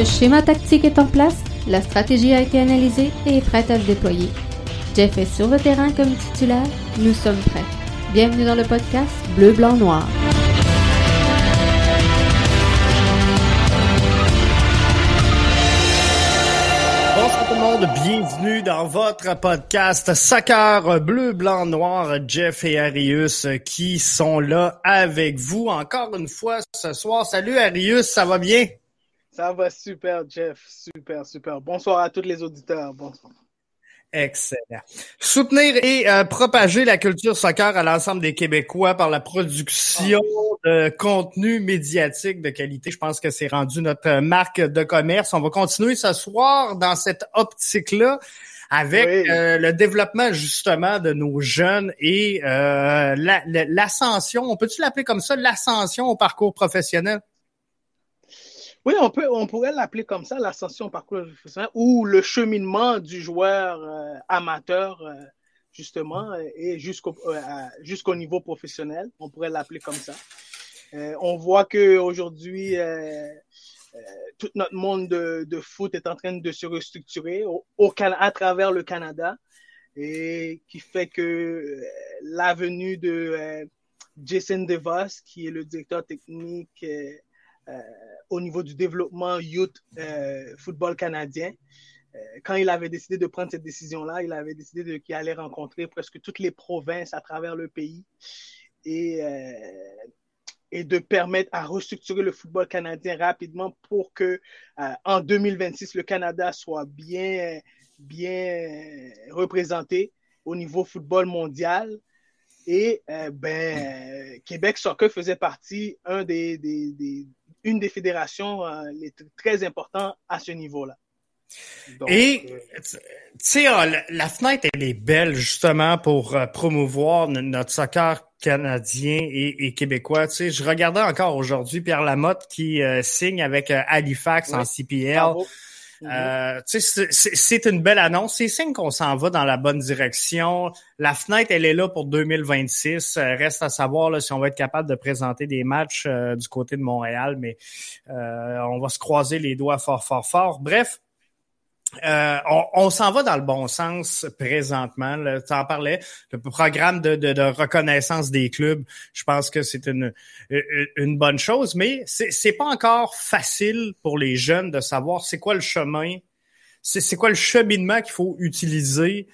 Le schéma tactique est en place, la stratégie a été analysée et est prête à se déployer. Jeff est sur le terrain comme titulaire, nous sommes prêts. Bienvenue dans le podcast Bleu, Blanc, Noir. Bonsoir tout le monde, bienvenue dans votre podcast Soccer Bleu, Blanc, Noir. Jeff et Arius qui sont là avec vous encore une fois ce soir. Salut Arius, ça va bien? Ça va super Jeff, super, super. Bonsoir à tous les auditeurs. Bonsoir. Excellent. Soutenir et euh, propager la culture soccer à l'ensemble des Québécois par la production de contenu médiatique de qualité. Je pense que c'est rendu notre marque de commerce. On va continuer ce soir dans cette optique-là avec Oui. euh, le développement justement de nos jeunes et euh, la- la- l'ascension, on peut-tu l'appeler comme ça, l'ascension au parcours professionnel? Oui, on peut, on pourrait l'appeler comme ça, l'ascension au parcours professionnel ou le cheminement du joueur euh, amateur, euh, justement, euh, et jusqu'au euh, jusqu'au niveau professionnel. On pourrait l'appeler comme ça. Euh, on voit que aujourd'hui, euh, euh, tout notre monde de, de foot est en train de se restructurer au, au à travers le Canada et qui fait que euh, la venue de euh, Jason DeVos, qui est le directeur technique au niveau du développement youth euh, football canadien. Euh, quand il avait décidé de prendre cette décision-là, il avait décidé qu'il allait rencontrer presque toutes les provinces à travers le pays et, euh, de permettre à restructurer le football canadien rapidement pour que euh, en 2026 le Canada soit bien bien représenté au niveau football mondial. Et euh, ben, Québec Soccer faisait partie un des, des- une des fédérations euh, les très importantes à ce niveau-là. Donc, Et, euh, tu sais, ah, la, la fenêtre, elle est belle justement pour euh, promouvoir notre soccer canadien et, et québécois. Tu sais, je regardais encore aujourd'hui Pierre Lamotte qui euh, signe avec euh, Halifax en. CPL. bravo. Euh, c'est- c'est c'est une belle annonce. C'est signe qu'on s'en va dans la bonne direction. La fenêtre, elle est là pour 2026. Euh, reste à savoir là, si on va être capable de présenter des matchs euh, du côté de Montréal, mais euh, on va se croiser les doigts fort, fort, fort. Bref, euh, on, s'en va dans le bon sens présentement. Tu en parlais, le programme de, reconnaissance des clubs, je pense que c'est une, bonne chose, mais c'est pas encore facile pour les jeunes de savoir c'est quoi le chemin, c'est quoi le cheminement qu'il faut utiliser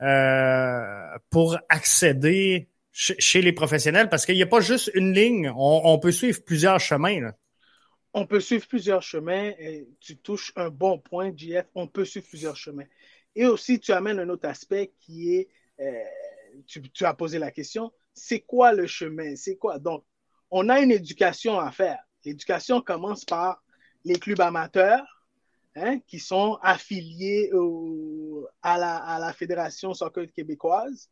euh, pour accéder chez, les professionnels, parce qu'il n'y a pas juste une ligne, on, peut suivre plusieurs chemins. On peut suivre plusieurs chemins et tu touches un bon point, JF. On peut suivre plusieurs chemins. Et aussi, tu amènes un autre aspect qui est, euh, tu, as posé la question, c'est quoi le chemin? C'est quoi? Donc, on a une éducation à faire. L'éducation commence par les clubs amateurs hein, qui sont affiliés à, la, à la Fédération soccer québécoise.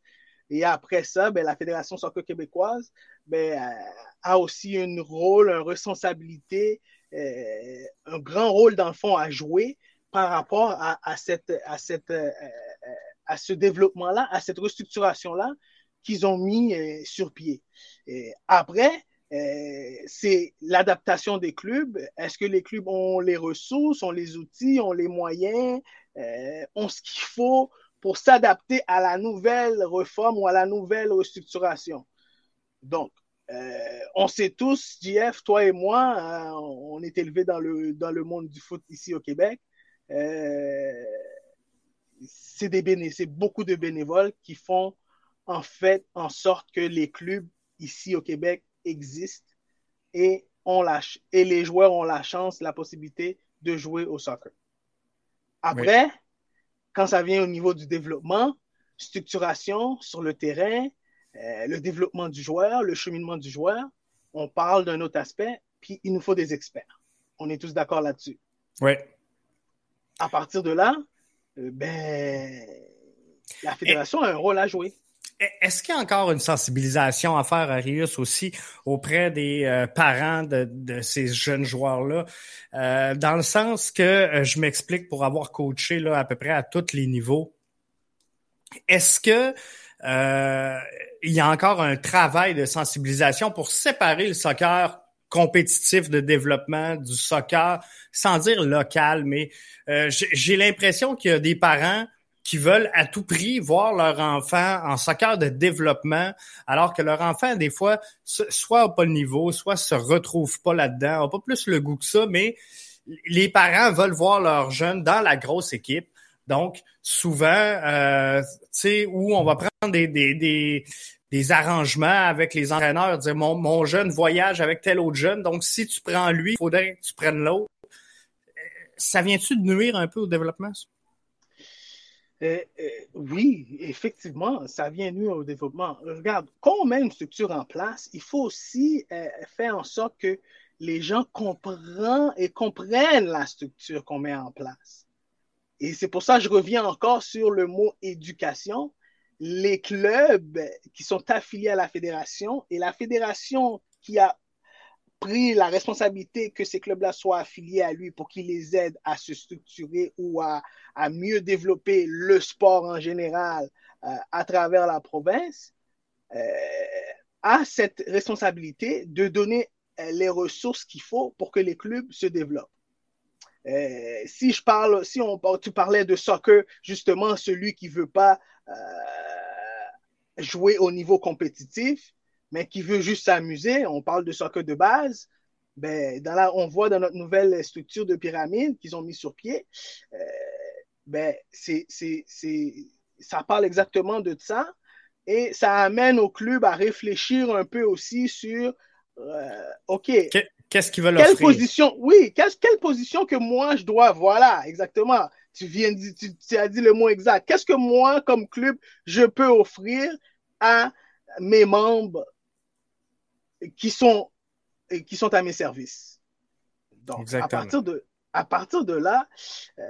Et après ça, ben, la Fédération soccer québécoise ben, euh, a aussi un rôle, une responsabilité, euh, un grand rôle dans le fond à jouer par rapport à, cette, à, cette, euh, à ce développement-là, à cette restructuration-là qu'ils ont mis sur pied. Après, c'est l'adaptation des clubs. Est-ce que les clubs ont les ressources, ont les outils, ont les moyens, ont ce qu'il faut pour s'adapter à la nouvelle réforme ou à la nouvelle restructuration? Donc, euh, on sait tous, JF, toi et moi, euh, on est élevés dans le, dans le monde du foot ici au Québec. Euh, c'est des béné c'est beaucoup de bénévoles qui font en fait en sorte que les clubs ici au Québec existent et, ont la, ch- et les joueurs ont la chance, la possibilité de jouer au soccer. Après, quand ça vient au niveau du développement, structuration sur le terrain, euh, le développement du joueur, le cheminement du joueur, on parle d'un autre aspect, puis il nous faut des experts. On est tous d'accord là-dessus. Oui. À partir de là, euh, ben, la fédération a un rôle à jouer. Est-ce qu'il y a encore une sensibilisation à faire, Arius, aussi auprès des euh, parents de, ces jeunes joueurs-là, euh, dans le sens que euh, je m'explique pour avoir coaché là, à peu près à tous les niveaux. Est-ce que il y a encore un travail de sensibilisation pour séparer le soccer compétitif de développement du soccer, sans dire local, mais j'ai l'impression qu'il y a des parents qui veulent à tout prix voir leur enfant en soccer de développement, alors que leur enfant, des fois, soit n'a pas le niveau, soit se retrouve pas là-dedans, n'a pas plus le goût que ça, mais les parents veulent voir leurs jeunes dans la grosse équipe. Donc, souvent, euh, tu sais, où on va prendre des, des, des, des, arrangements avec les entraîneurs, dire mon, mon jeune voyage avec tel autre jeune, donc si tu prends lui, il faudrait que tu prennes l'autre. Ça vient-tu de nuire un peu au développement? Euh, euh, oui, effectivement, ça vient nuire au développement. Regarde, quand on met une structure en place, il faut aussi euh, faire en sorte que les gens comprennent et comprennent la structure qu'on met en place. Et c'est pour ça que je reviens encore sur le mot éducation. Les clubs qui sont affiliés à la fédération et la fédération qui a pris la responsabilité que ces clubs-là soient affiliés à lui pour qu'il les aide à se structurer ou à, à mieux développer le sport en général euh, à travers la province, euh, a cette responsabilité de donner euh, les ressources qu'il faut pour que les clubs se développent. Si je parle, si on, tu parlais de soccer, justement, celui qui veut pas jouer au niveau compétitif, mais qui veut juste s'amuser, on parle de soccer de base, ben, dans la, on voit dans notre nouvelle structure de pyramide qu'ils ont mis sur pied, euh, ben, c'est, c'est, c'est, ça parle exactement de ça et ça amène au club à réfléchir un peu aussi sur euh, OK. Qu'est-ce qu'ils veulent Quelle position, oui, quelle, quelle position que moi je dois, voilà, exactement. Tu viens de, tu, tu as dit le mot exact. Qu'est-ce que moi, comme club, je peux offrir à mes membres? Qui sont, qui sont à mes services? Donc, Exactement. à partir de, à partir de là, euh,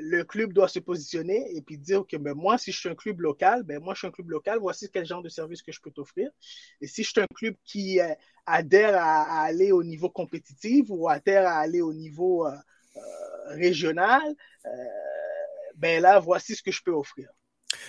le club doit se positionner et puis dire que ben, moi, si je suis un club local, ben, moi, je suis un club local, voici quel genre de service que je peux t'offrir. Et si je suis un club qui euh, adhère à, à, aller au niveau compétitif ou adhère à aller au niveau euh, euh régional, euh, ben là, voici ce que je peux offrir.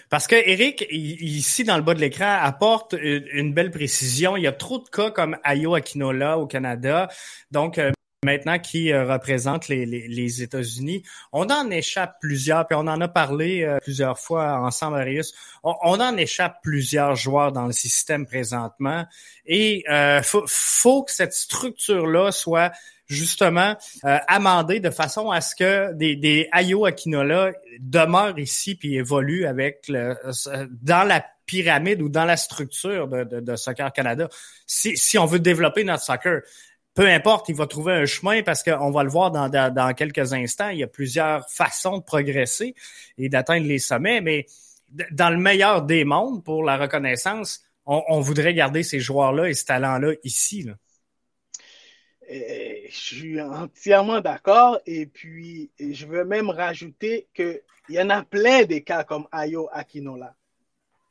Parce que Eric, ici dans le bas de l'écran, apporte une, belle précision. Il y a trop de cas comme Ayo Akinola au Canada. Donc, euh, maintenant qui euh, représente les, États-Unis. On en échappe plusieurs, puis on en a parlé euh, plusieurs fois ensemble, Arius. On, en échappe plusieurs joueurs dans le système présentement. Et euh, faut que cette structure-là soit justement euh, amendée de façon à ce que des, des Ayo Akinola demeurent ici puis évoluent avec le, dans la pyramide ou dans la structure de, de, Soccer Canada. Si, on veut développer notre soccer, peu importe, il va trouver un chemin parce qu'on va le voir dans, quelques instants. Il y a plusieurs façons de progresser et d'atteindre les sommets, mais dans le meilleur des mondes pour la reconnaissance, on, on voudrait garder ces joueurs-là et ce talent-là ici. Là. Et je suis entièrement d'accord. Et puis, je veux même rajouter qu'il y en a plein des cas comme Ayo Akinola.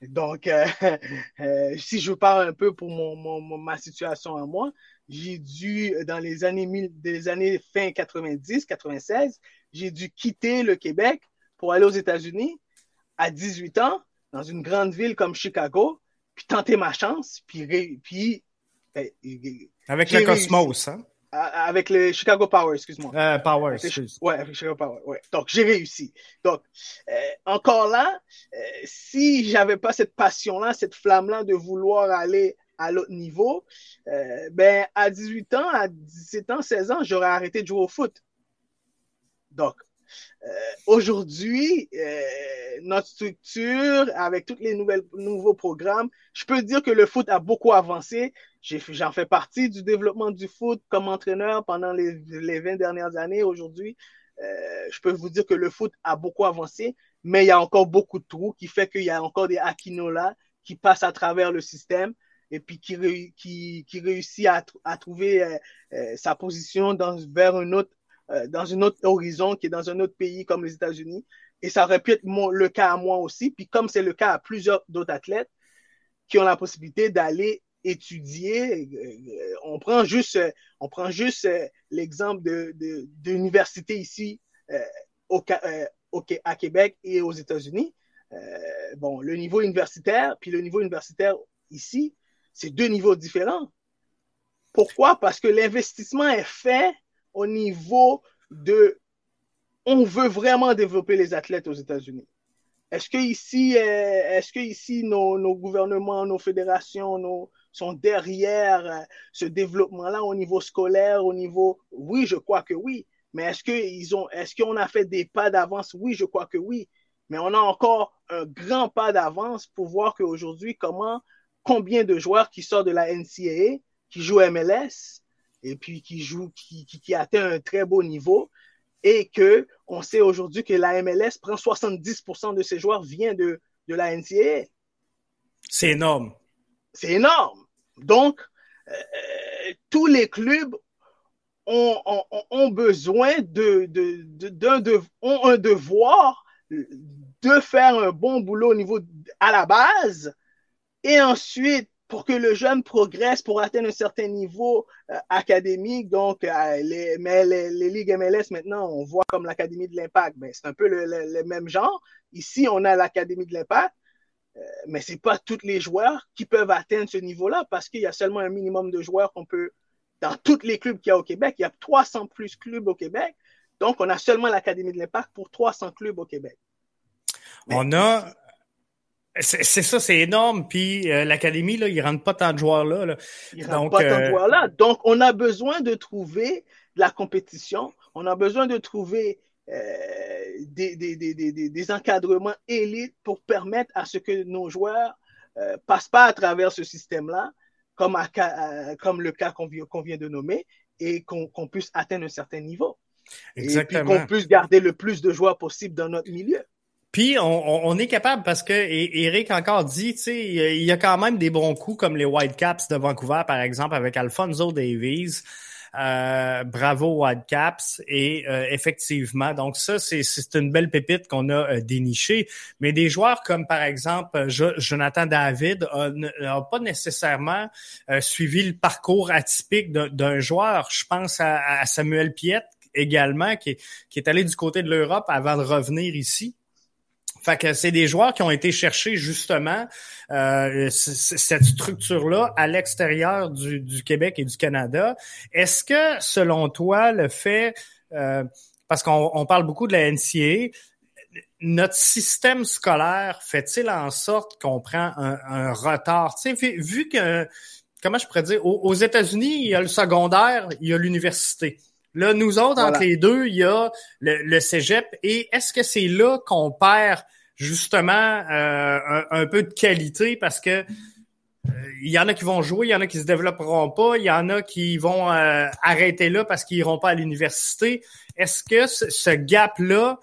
Donc, euh, euh, si je parle un peu pour mon, ma situation à moi, j'ai dû, dans les années, fin 90, 96, j'ai dû quitter le Québec pour aller aux États-Unis à 18 ans, dans une grande ville comme Chicago, puis tenter ma chance, puis... puis ben, Avec le Cosmos, hein? Avec le Chicago Power, excuse-moi. Euh, Power, excuse. Ouais, avec Chicago Power, ouais. Donc, j'ai réussi. Donc, euh, encore là, euh, si j'avais pas cette passion-là, cette flamme-là de vouloir aller à l'autre niveau, euh, ben, à 18 ans, à 17 ans, 16 ans, j'aurais arrêté de jouer au foot. Donc, euh, aujourd'hui, euh, notre structure, avec tous les nouvelles, nouveaux programmes, je peux dire que le foot a beaucoup avancé. J'en fais partie du développement du foot comme entraîneur pendant les, les 20 dernières années. Aujourd'hui, euh, je peux vous dire que le foot a beaucoup avancé, mais il y a encore beaucoup de trous qui fait qu'il y a encore des Aquinola qui passent à travers le système et puis qui, qui, qui réussit à, à trouver euh, euh, sa position dans, vers un autre, euh, dans un autre horizon qui est dans un autre pays comme les États-Unis. Et ça aurait pu être le cas à moi aussi. Puis comme c'est le cas à plusieurs d'autres athlètes qui ont la possibilité d'aller étudier, euh, on prend juste, on prend juste l'exemple de, de, d'université ici au, au, à Québec et aux États-Unis. bon, le niveau universitaire, puis le niveau universitaire ici, c'est deux niveaux différents. Pourquoi? Parce que l'investissement est fait au niveau de on veut vraiment développer les athlètes aux États-Unis. Est-ce que ici, euh, est-ce que ici nos, nos, gouvernements, nos fédérations sont derrière euh, ce développement-là au niveau scolaire, au niveau, oui, je crois que oui. Mais est-ce ont, est-ce qu'on a fait des pas d'avance? Oui, je crois que oui. Mais on a encore un grand pas d'avance pour voir qu'aujourd'hui, comment, combien de joueurs qui sortent de la NCAA, qui jouent MLS, et puis qui qui, qui, qui atteint un très beau niveau, et que on sait aujourd'hui que la MLS prend 70% de ses joueurs vient de, de la NCAA. C'est énorme. C'est énorme. Donc, euh, tous les clubs ont, ont, ont besoin de, de, de, de, ont un devoir de faire un bon boulot au niveau à la base et ensuite pour que le jeune progresse pour atteindre un certain niveau euh, académique. Donc, euh, les, mais les, les, ligues MLS maintenant, on voit comme l'Académie de l'Impact. Ben, c'est un peu le, le, le, même genre. Ici, on a l'Académie de l'Impact, euh, mais c'est pas tous les joueurs qui peuvent atteindre ce niveau-là parce qu'il y a seulement un minimum de joueurs qu'on peut dans tous les clubs qu'il y a au Québec. Il y a 300 plus clubs au Québec. Donc, on a seulement l'Académie de l'Impact pour 300 clubs au Québec. Mais, on a c'est ça, c'est énorme. Puis euh, l'académie, là, il rentre pas tant de joueurs là. là. Il rentre Donc, pas tant de euh, joueurs là. Donc, on a besoin de trouver de la compétition. On a besoin de trouver euh, des, des, des, des, des encadrements élites pour permettre à ce que nos joueurs euh, passent pas à travers ce système-là, comme, à, comme le cas qu'on qu vient de nommer, et qu'on qu puisse atteindre un certain niveau. Exactement. Et puis qu'on puisse garder le plus de joueurs possible dans notre milieu. Puis on, est capable parce que Eric encore dit, tu sais, il y a quand même des bons coups comme les Whitecaps de Vancouver par exemple avec Alfonso Davies. Euh, bravo Whitecaps. Et euh, effectivement donc ça c'est une belle pépite qu'on a euh, dénichée. Mais des joueurs comme par exemple Jonathan David n'a pas nécessairement euh, suivi le parcours atypique d'un joueur. Je pense à, à Samuel Piette également qui, qui est allé du côté de l'Europe avant de revenir ici fait que c'est des joueurs qui ont été cherchés justement euh, cette structure-là à l'extérieur du, du, Québec et du Canada. Est-ce que, selon toi, le fait, euh, parce qu'on on parle beaucoup de la NCA, notre système scolaire fait-il en sorte qu'on prend un, un retard? Tu sais, vu, vu que, comment je pourrais dire, aux, aux États-Unis, il y a le secondaire, il y a l'université. Là, nous autres, voilà. entre les deux, il y a le, le cégep. Et est-ce que c'est là qu'on perd justement euh, un, peu de qualité parce que euh, il y en a qui vont jouer, il y en a qui se développeront pas, il y en a qui vont euh, arrêter là parce qu'ils iront pas à l'université. Est-ce que ce, gap-là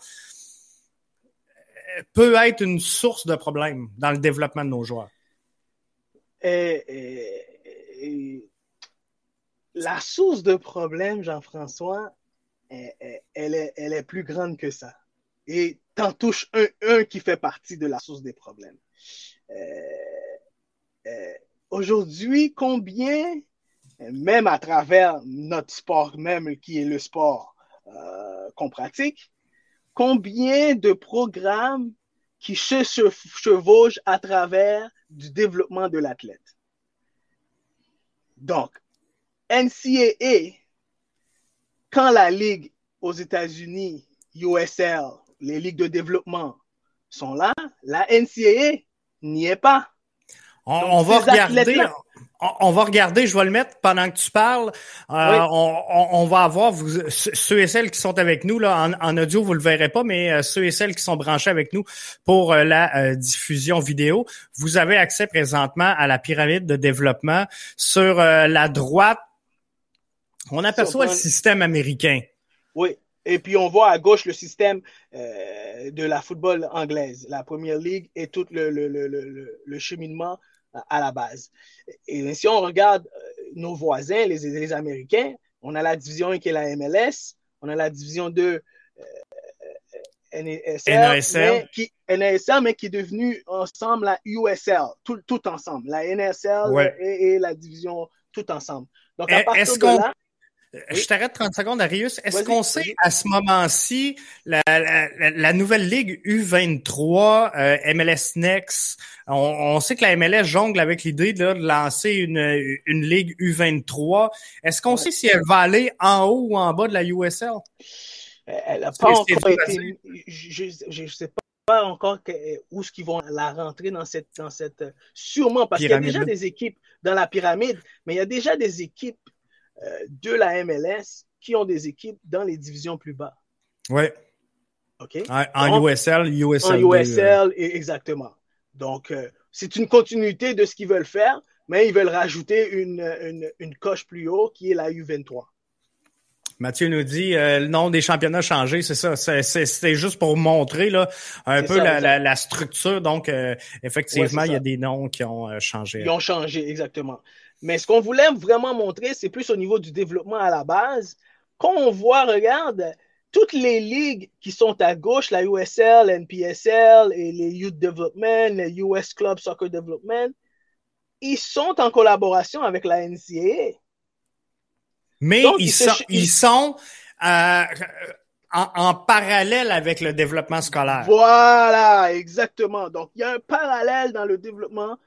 peut être une source de problème dans le développement de nos joueurs? La source de problème, Jean-François, elle est, plus grande que ça. T'en touches un, qui fait partie de la source des problèmes. Euh, euh, Aujourd'hui, combien, même à travers notre sport même, qui est le sport euh, qu'on pratique, combien de programmes qui se chevauchent à travers du développement de l'athlète? Donc, NCAA, quand la ligue aux États-Unis, USL, les ligues de développement sont là, la NCAA n'y est pas. On, Donc, on va regarder. On, on, va regarder, je vais le mettre pendant que tu parles. Euh, oui. on, on, va avoir vous, ceux et celles qui sont avec nous là en, en, audio, vous le verrez pas, mais euh, ceux et celles qui sont branchés avec nous pour euh, la diffusion vidéo, vous avez accès présentement à la pyramide de développement sur la droite. On aperçoit le système américain. Oui. Et puis on voit à gauche le système euh, de la football anglaise, la Premier League et tout le, le, le, le cheminement à la base. Et si on regarde euh, nos voisins, les, les, Américains, on a la division 1 qui est la MLS, on a la division 2 euh, NASL, NASL. Mais qui, NASL, mais qui est devenue ensemble la USL, tout, tout ensemble, la ouais. et, et, la division tout ensemble. Donc, à partir de là Je t'arrête 30 secondes, Arius. Est-ce qu'on sait à ce moment-ci la, la, la, nouvelle ligue U23, euh, MLS Next, on, on, sait que la MLS jongle avec l'idée de lancer une, une ligue U23. Est-ce qu'on sait si elle va aller en haut ou en bas de la USL? Elle n'a pas encore été. Je ne sais pas encore où est-ce qu'ils vont la rentrer dans cette, dans cette. Sûrement, parce qu'il y a déjà des équipes dans la pyramide, mais il y a déjà des équipes de la MLS qui ont des équipes dans les divisions plus bas. Oui. OK? En, USL, USL. En USL, exactement. Donc, euh, c'est une continuité de ce qu'ils veulent faire, mais ils veulent rajouter une, une, une coche plus haut qui est la U23. Mathieu nous dit euh, le nom des championnats a changé, c'est ça. C'était juste pour montrer là un peu la, la, structure. Donc euh, effectivement, il y a des noms qui ont euh, changé. Ils ont changé exactement. Mais ce qu'on voulait vraiment montrer, c'est plus au niveau du développement à la base. Quand on voit, regarde, toutes les ligues qui sont à gauche, la USL, NPSL et les Youth Development, les US Club Soccer Development, ils sont en collaboration avec la NCAA. Mais ils, sont, ils sont euh, en, parallèle avec le développement scolaire. Voilà, exactement. Donc, il y a un parallèle dans le développement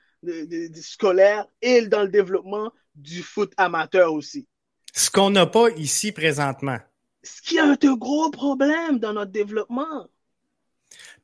scolaire et dans le développement du foot amateur aussi. Ce qu'on n'a pas ici présentement. Ce qui est un gros problème dans notre développement.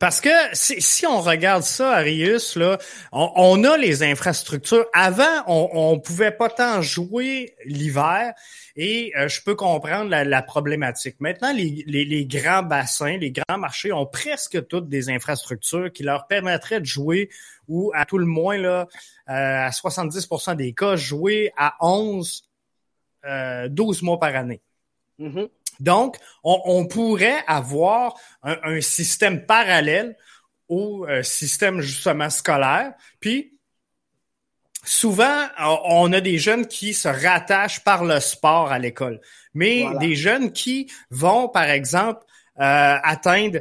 Parce que si, si, on regarde ça, Arius, là, on, a les infrastructures. Avant, on, on pouvait pas tant jouer l'hiver et euh, je peux comprendre la, problématique. Maintenant, les, les, les, grands bassins, les grands marchés ont presque toutes des infrastructures qui leur permettraient de jouer ou à tout le moins là, euh, à 70% des cas, jouer à 11, euh, 12 mois par année. Mm-hmm. Donc, on, pourrait avoir un, système parallèle au euh, système justement scolaire. Puis, souvent, on a des jeunes qui se rattachent par le sport à l'école, mais des jeunes qui vont, par exemple, euh, atteindre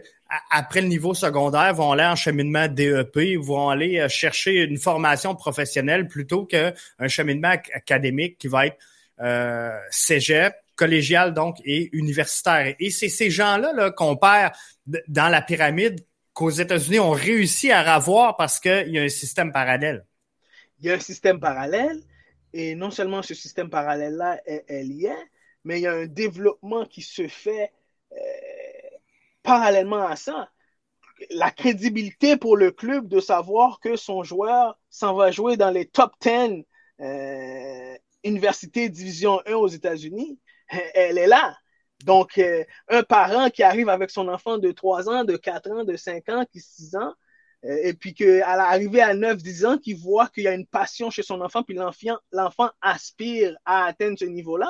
après le niveau secondaire, vont aller en cheminement DEP, vont aller euh, chercher une formation professionnelle plutôt qu'un cheminement académique qui va être euh, cégep, collégial donc et universitaire. Et c'est ces gens-là -là, qu'on perd dans la pyramide qu'aux États-Unis ont réussi à avoir parce qu'il y a un système parallèle. Il y a un système parallèle et non seulement ce système parallèle-là est, lié, mais il y a un développement qui se fait euh, parallèlement à ça. La crédibilité pour le club de savoir que son joueur s'en va jouer dans les top 10 euh, universités division 1 aux États-Unis, elle est là. Donc, euh, un parent qui arrive avec son enfant de 3 ans, de 4 ans, de 5 ans, qui 6 ans, euh, et puis qu'à l'arrivée à 9-10 ans, qui voit qu'il y a une passion chez son enfant, puis l'enfant aspire à atteindre ce niveau-là,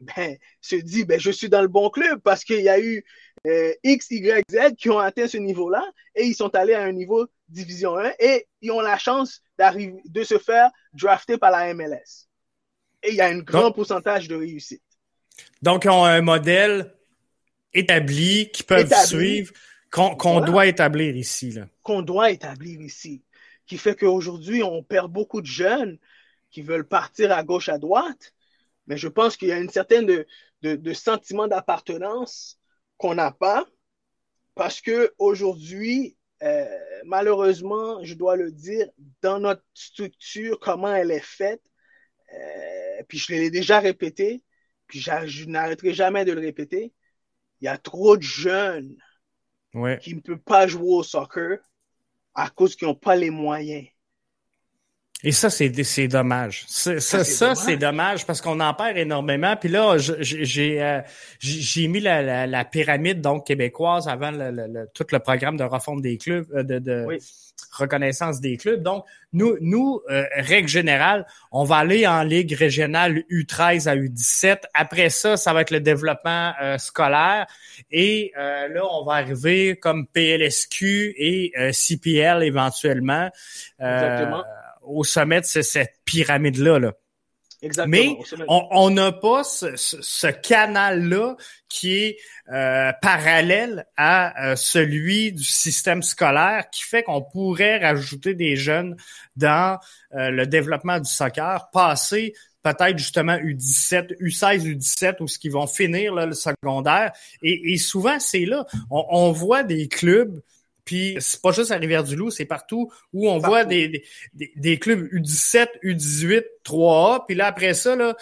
ben, se dit, ben, je suis dans le bon club parce qu'il y a eu euh, X, Y, Z qui ont atteint ce niveau-là et ils sont allés à un niveau division 1 et ils ont la chance de se faire drafter par la MLS. Et il y a un grand pourcentage de réussite. Donc, ils ont un modèle établi qui peuvent suivre, qu'on doit établir ici. Qu'on doit établir ici. Qui fait qu'aujourd'hui, on perd beaucoup de jeunes qui veulent partir à gauche, à droite. Mais je pense qu'il y a une certaine de, de, sentiment d'appartenance qu'on n'a pas. Parce que aujourd'hui, euh, malheureusement, je dois le dire, dans notre structure, comment elle est faite, euh, puis je l'ai déjà répété, puis je n'arrêterai jamais de le répéter, il y a trop de jeunes qui ne peuvent pas jouer au soccer à cause qu'ils n'ont pas les moyens. Et ça, c'est dommage. Ça, ça, c'est dommage. parce qu'on en perd énormément. Puis là, j'ai euh, j'ai mis la, la, pyramide donc québécoise avant le, tout le programme de refonte des clubs, euh, de, de reconnaissance des clubs. Donc, nous, nous euh, règle générale, on va aller en ligue régionale U13 à U17. Après ça, ça va être le développement scolaire. Et là, on va arriver comme PLSQ et CPL éventuellement. Exactement au sommet de cette pyramide-là. Là. Exactement, Mais on n'a pas ce, canal-là qui est euh, parallèle à euh, celui du système scolaire qui fait qu'on pourrait rajouter des jeunes dans euh, le développement du soccer, passer peut-être justement U17, U16, U17, où ce qu'ils vont finir le secondaire. Et, souvent, c'est là. On, voit des clubs, puis c'est pas juste à Rivière-du-Loup, c'est partout où on voit des, des, des, clubs U17, U18, 3A, puis là, après ça, là,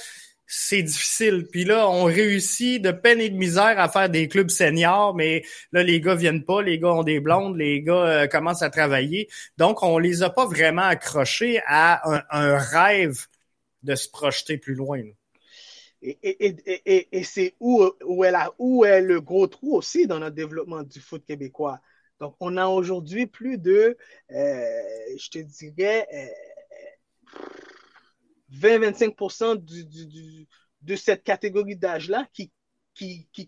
c'est difficile. Puis là, on réussit de peine et de misère à faire des clubs seniors, mais là, les gars viennent pas, les gars ont des blondes, les gars euh, commencent à travailler. Donc, on les a pas vraiment accrochés à un, rêve de se projeter plus loin. Et, et, et, c'est où, où, est où est le gros trou aussi dans notre développement du foot québécois? Donc, on a aujourd'hui plus de, euh, je te dirais, euh, 20-25% du, du, de cette catégorie d'âge-là qui,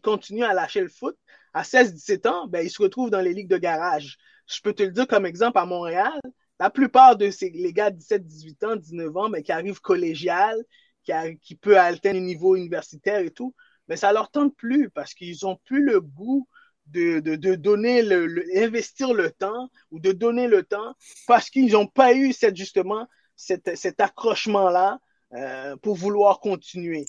continue à lâcher le foot, à 16-17 ans, ben, ils se retrouvent dans les ligues de garage. Je peux te le dire comme exemple à Montréal, la plupart de ces les gars de 17, 18 ans, 19 ans, mais qui arrivent collégial, qui, qui peut le niveau universitaire et tout, mais ça leur tente plus parce qu'ils ont plus le goût de, de, de donner le, investir le temps ou de donner le temps parce qu'ils n'ont pas eu cette justement cet, accrochement-là euh, pour vouloir continuer.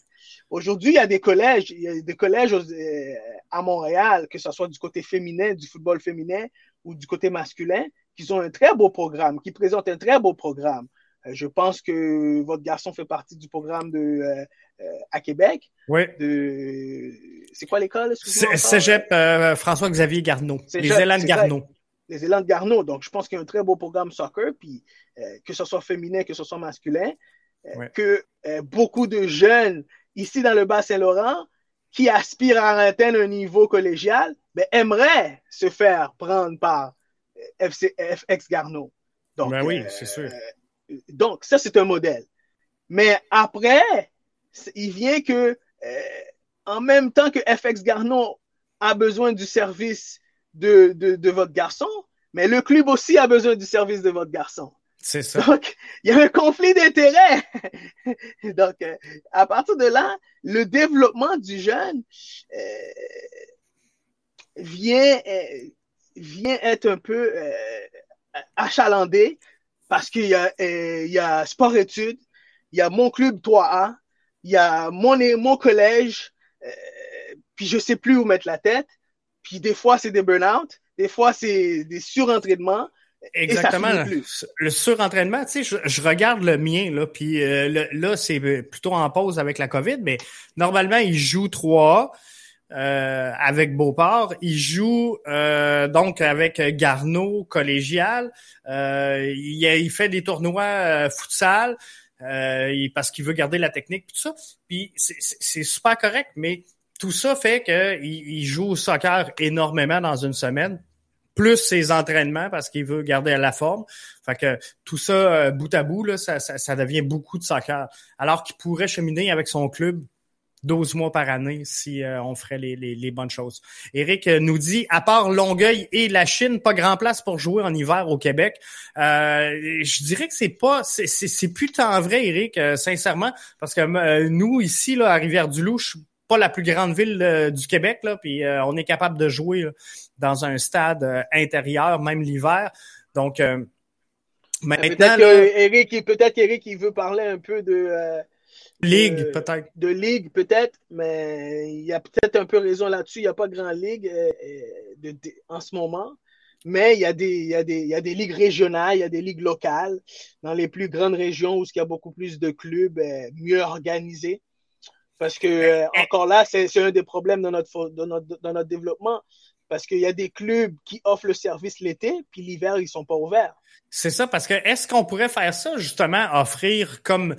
Aujourd'hui, il y a des collèges, il y a des collèges euh, à Montréal, que ce soit du côté féminin, du football féminin ou du côté masculin, qui ont un très beau programme, qui présentent un très beau programme. Euh, je pense que votre garçon fait partie du programme de à Québec. Oui. C'est quoi l'école? Cégep François-Xavier Garneau. Les Élènes Garneau les élans de Garneau. Donc, je pense qu'il y a un très beau programme soccer, puis euh, que ce soit féminin, que ce soit masculin, euh, que euh, beaucoup de jeunes ici dans le Bas-Saint-Laurent qui aspirent à atteindre un niveau collégial, ben, aimeraient se faire prendre par FC, FX Garneau. Donc, ben oui, c'est sûr. Donc, ça, c'est un modèle. Mais après, il vient que, en même temps que FX Garneau a besoin du service de, de, votre garçon, mais le club aussi a besoin du service de votre garçon. C'est ça. Donc, il y a un conflit d'intérêts. Donc, euh, à partir de là, le développement du jeune euh, vient, euh, vient être un peu achalandé parce qu'il y a, il y a sport-études, il y a mon club 3A, il y a mon, mon collège, puis je sais plus où mettre la tête. Puis des fois, c'est des burn-out, des fois, c'est des surentraînements. Exactement. Le surentraînement, tu sais, je, regarde le mien, là, puis euh, là, c'est plutôt en pause avec la COVID, mais normalement, il joue 3 euh, avec Beauport. Il joue euh, donc avec Garneau collégial. Euh, il, il, fait des tournois futsal parce qu'il veut garder la technique, tout ça. Puis c'est super correct, mais tout ça fait qu'il il joue au soccer énormément dans une semaine, plus ses entraînements parce qu'il veut garder la forme. Fait que tout ça, euh, bout à bout, là, ça, ça, devient beaucoup de soccer. Alors qu'il pourrait cheminer avec son club 12 mois par année si euh, on ferait les, les, bonnes choses. Eric euh, nous dit, à part Longueuil et la Chine, pas grand place pour jouer en hiver au Québec. je dirais que c'est pas, c'est plus tant vrai, Eric, sincèrement, parce que nous ici là à Rivière-du-Loup, je pas la plus grande ville euh, du Québec, là, puis euh, on est capable de jouer dans un stade euh, intérieur, même l'hiver. Donc, maintenant... Peut-être Eric, peut-être Eric, il veut parler un peu de... ligue, peut-être. De ligue, peut-être, mais il y a peut-être un peu raison là-dessus. Il n'y a pas grand ligue de, en ce moment. Mais il y, a des, il, y a des, il y a des ligues régionales, il y a des ligues locales dans les plus grandes régions où il y a beaucoup plus de clubs mieux organisés. Parce que, euh, encore là, c'est un des problèmes dans notre, notre, dans notre développement. Parce qu'il y a des clubs qui offrent le service l'été, puis l'hiver, ils sont pas ouverts. C'est ça, parce que est-ce qu'on pourrait faire ça, justement, offrir comme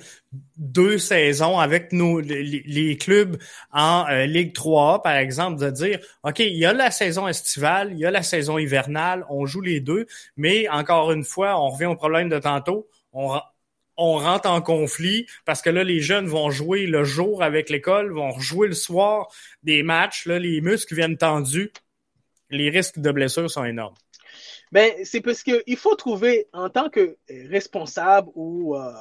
deux saisons avec nos les, clubs en euh, Ligue 3 par exemple, de dire, OK, il y a la saison estivale, il y a la saison hivernale, on joue les deux, mais encore une fois, on revient au problème de tantôt, on, on rentre en conflit parce que là, les jeunes vont jouer le jour avec l'école, vont jouer le soir des matchs, là, les muscles viennent tendus. Les risques de blessures sont énormes. Ben, c'est parce qu'il faut trouver, en tant que responsable ou, euh,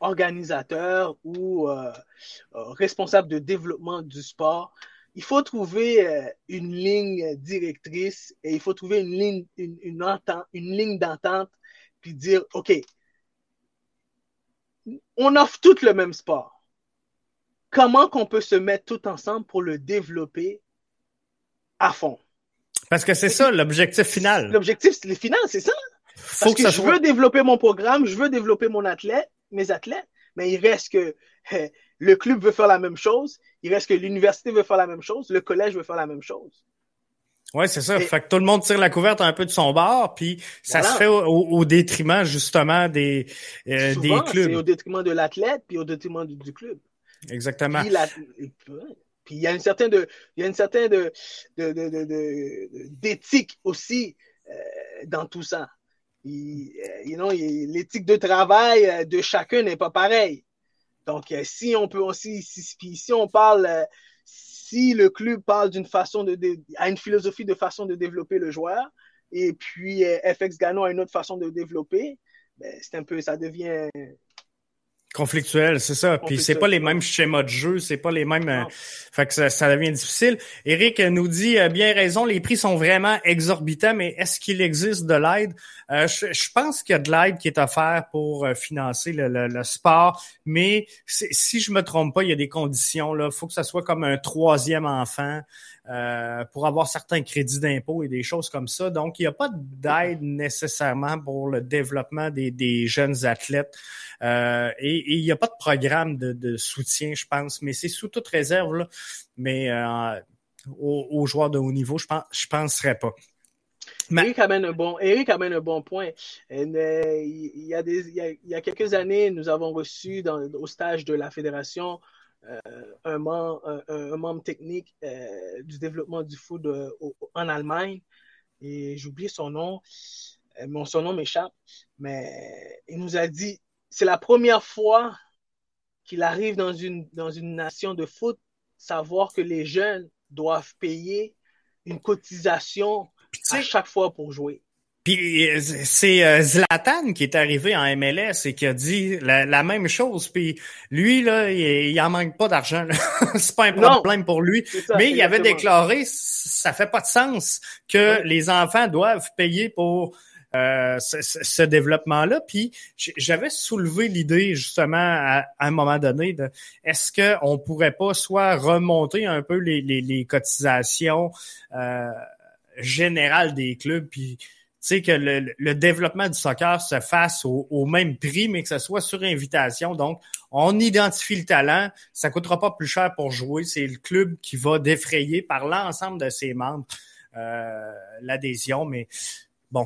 organisateur ou euh, euh, responsable de développement du sport, il faut trouver une ligne directrice et il faut trouver une ligne, une, une ligne d'entente, puis dire, OK, on offre tout le même sport. comment qu'on peut se mettre tout ensemble pour le développer à fond. Parce que c'est ça l'objectif final. L'objectif final, c'est ça. Parce que, je veux développer mon programme, je veux développer mon athlète, mes athlètes, mais il reste que le club veut faire la même chose, il reste que l'université veut faire la même chose, le collège veut faire la même chose. Oui, c'est ça. fait que tout le monde tire la couverte un peu de son bord, puis ça se fait au, détriment justement des, euh, des clubs. C'est au détriment de l'athlète, puis au détriment du, club. Exactement. Puis, il y a une certaine de, il y a une certaine de, d'éthique aussi euh, dans tout ça. Euh, l'éthique de travail de chacun n'est pas pareil. Donc, si on peut aussi, si, on parle si le club parle d'une façon de, a une philosophie de façon de développer le joueur, et puis euh, FX Gano a une autre façon de développer, ben, c'est un peu, ça devient Conflictuel, c'est ça. Puis c'est pas les mêmes schémas de jeu, c'est pas les mêmes. Euh, fait que ça, devient difficile. Eric nous dit euh, bien raison, les prix sont vraiment exorbitants, mais est-ce qu'il existe de l'aide? Euh, je, pense qu'il y a de l'aide qui est offerte pour financer le, sport, mais si je me trompe pas, il y a des conditions là. Faut que ça soit comme un troisième enfant. pour avoir certains crédits d'impôt et des choses comme ça. Donc, il n'y a pas d'aide nécessairement pour le développement des, des jeunes athlètes. Euh, il n'y a pas de programme de, soutien, je pense, mais c'est sous toute réserve. Mais euh, aux, joueurs de haut niveau, je pense, je penserais pas. Eric amène un bon, amène un bon point. Euh, il, y a quelques années, nous avons reçu au stage de la fédération un, membre, un, membre technique du développement du foot en Allemagne. Et j'oublie son nom, mon son nom m'échappe, mais il nous a dit c'est la première fois qu'il arrive dans une, dans une nation de foot, savoir que les jeunes doivent payer une cotisation à chaque fois pour jouer. Puis c'est euh, Zlatan qui est arrivé en MLS et qui a dit la, même chose. Puis lui, là, il, il en manque pas d'argent. c'est pas un problème pour lui. Mais il avait déclaré, ça fait pas de sens que les enfants doivent payer pour euh, ce, développement-là. Puis j'avais soulevé l'idée justement à, un moment donné de est-ce qu'on pourrait pas soit remonter un peu les, les, cotisations euh, générales des clubs, puis tu sais que le, développement du soccer se fasse au, même prix, mais que ce soit sur invitation. Donc, on identifie le talent, ça coûtera pas plus cher pour jouer. C'est le club qui va défrayer par l'ensemble de ses membres euh, l'adhésion. Mais bon,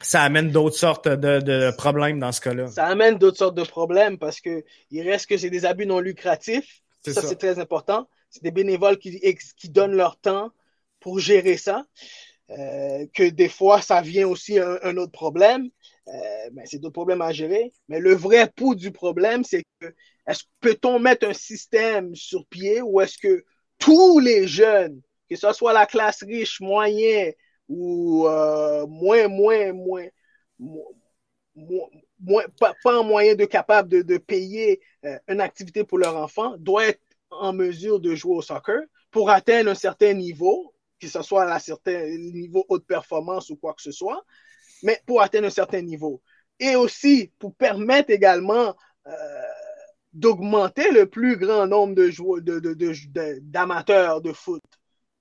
ça amène d'autres sortes de, problèmes dans ce cas-là. Ça amène d'autres sortes de problèmes parce que il reste que c'est des abus non lucratifs. Ça, c'est très important. C'est des bénévoles qui, qui donnent leur temps pour gérer ça. Euh, que des fois, ça vient aussi un, autre problème. Euh, ben, c'est d'autres problèmes à gérer. Mais le vrai pouls du problème, c'est que est-ce peut-on mettre un système sur pied ou est-ce que tous les jeunes, que ce soit la classe riche, moyen, ou euh, moins, moins, moins, moins, pas, pas, un moyen de capable de, de payer euh, une activité pour leur enfant, doit être en mesure de jouer au soccer pour atteindre un certain niveau, que ce soit à un certain niveau haute performance ou quoi que ce soit, mais pour atteindre un certain niveau. Et aussi pour permettre également euh, d'augmenter le plus grand nombre de joueurs, d'amateurs de, de, de foot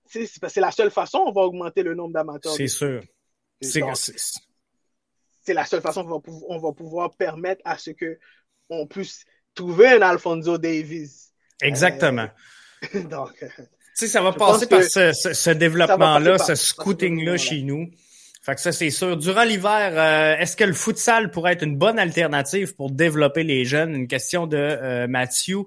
c'est la seule façon on va augmenter le nombre d'amateurs. C'est sûr. C'est la seule façon qu'on va, on va pouvoir permettre à ce que on puisse trouver un Alfonso Davis. Exactement. Euh, donc, ça va passer par ce, développement-là, ce scouting-là chez nous. Fait que ça, c'est sûr. Durant l'hiver, euh, est-ce que le futsal pourrait être une bonne alternative pour développer les jeunes? Une question de euh, Mathieu.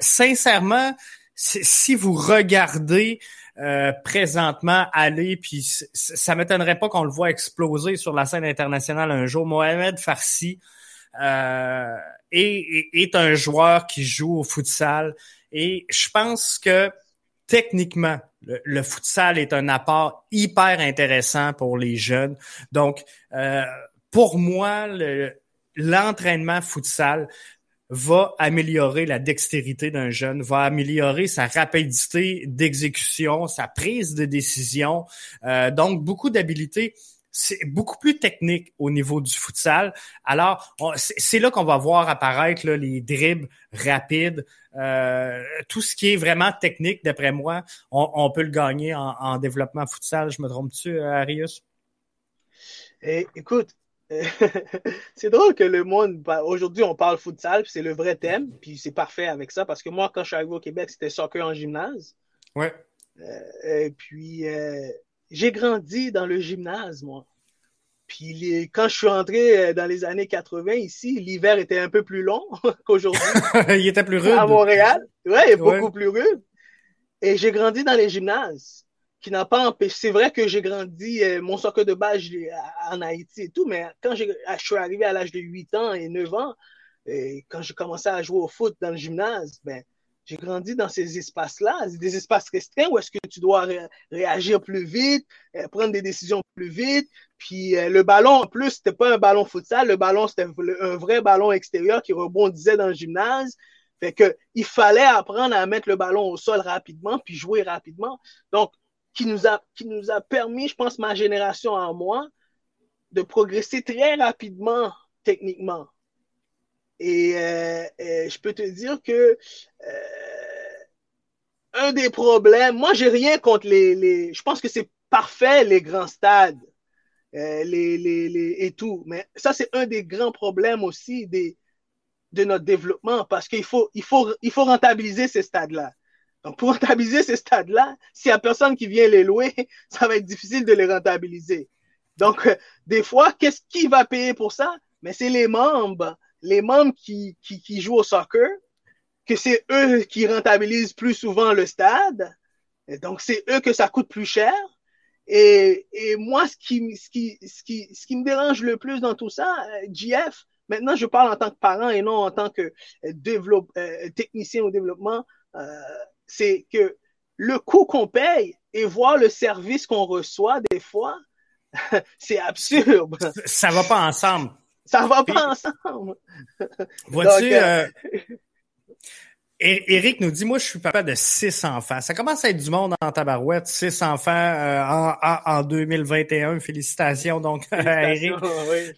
sincèrement, si vous regardez euh, présentement aller, puis ça m'étonnerait pas qu'on le voit exploser sur la scène internationale un jour. Mohamed Farsi euh, est, un joueur qui joue au futsal et je pense que techniquement, le, futsal est un apport hyper intéressant pour les jeunes. Donc, euh, pour moi, l'entraînement futsal va améliorer la dextérité d'un jeune, va améliorer sa rapidité d'exécution, sa prise de décision. Euh, donc, beaucoup d'habiletés c'est beaucoup plus technique au niveau du futsal. Alors, c'est là qu'on va voir apparaître là, les dribbles rapides, euh, tout ce qui est vraiment technique, d'après moi, on, peut le gagner en, développement futsal. Je me trompe-tu, euh, Arius? Et, eh, écoute, c'est drôle que le monde, aujourd'hui, on parle futsal, c'est le vrai thème, puis c'est parfait avec ça, parce que moi, quand je suis arrivé au Québec, c'était soccer en gymnase. Ouais. Euh, et puis, j'ai grandi dans le gymnase, moi. Puis quand je suis entré euh, dans les années 80 ici, l'hiver était un peu plus long qu'aujourd'hui. il était plus rude. À Montréal. Ouais, beaucoup plus rude. Et j'ai grandi dans les gymnases, qui n'a pas empêché. C'est vrai que j'ai grandi, euh, mon soccer de base en Haïti et tout, mais quand je suis arrivé à l'âge de 8 ans et 9 ans, et quand j'ai commencé à jouer au foot dans le gymnase, ben, j'ai grandi dans ces espaces-là, des espaces restreints où est-ce que tu dois réagir plus vite, euh, prendre des décisions plus vite. Puis euh, le ballon, en plus, c'était pas un ballon futsal, le ballon, c'était un vrai ballon extérieur qui rebondissait dans le gymnase. Fait que il fallait apprendre à mettre le ballon au sol rapidement, puis jouer rapidement. Donc, qui nous a, qui nous a permis, je pense, ma génération en moi, de progresser très rapidement techniquement. Et, euh, je peux te dire que un des problèmes, moi, j'ai rien contre les, les je pense que c'est parfait, les grands stades, euh, les, les, les, et tout. Mais ça, c'est un des grands problèmes aussi des, de notre développement parce qu'il faut, il faut, il faut rentabiliser ces stades-là. Donc, pour rentabiliser ces stades-là, s'il n'y a personne qui vient les louer, ça va être difficile de les rentabiliser. Donc, euh, des fois, qu'est-ce qui va payer pour ça? Mais c'est les membres, les membres qui, qui, qui jouent au soccer, que c'est eux qui rentabilisent plus souvent le stade. Donc, c'est eux que ça coûte plus cher. Et, et moi, ce qui, ce, qui, ce, qui, ce qui me dérange le plus dans tout ça, JF, euh, maintenant je parle en tant que parent et non en tant que euh, développe, euh, technicien au développement, c'est que le coût qu'on paye et voir le service qu'on reçoit des fois, c'est absurde. Ça va pas ensemble. Ça va pas ensemble. Vois-tu, Eric nous dit, moi, je suis papa de six enfants. Ça commence à être du monde en tabarouette. Six enfants euh, en, en, 2021. Félicitations, donc, Eric.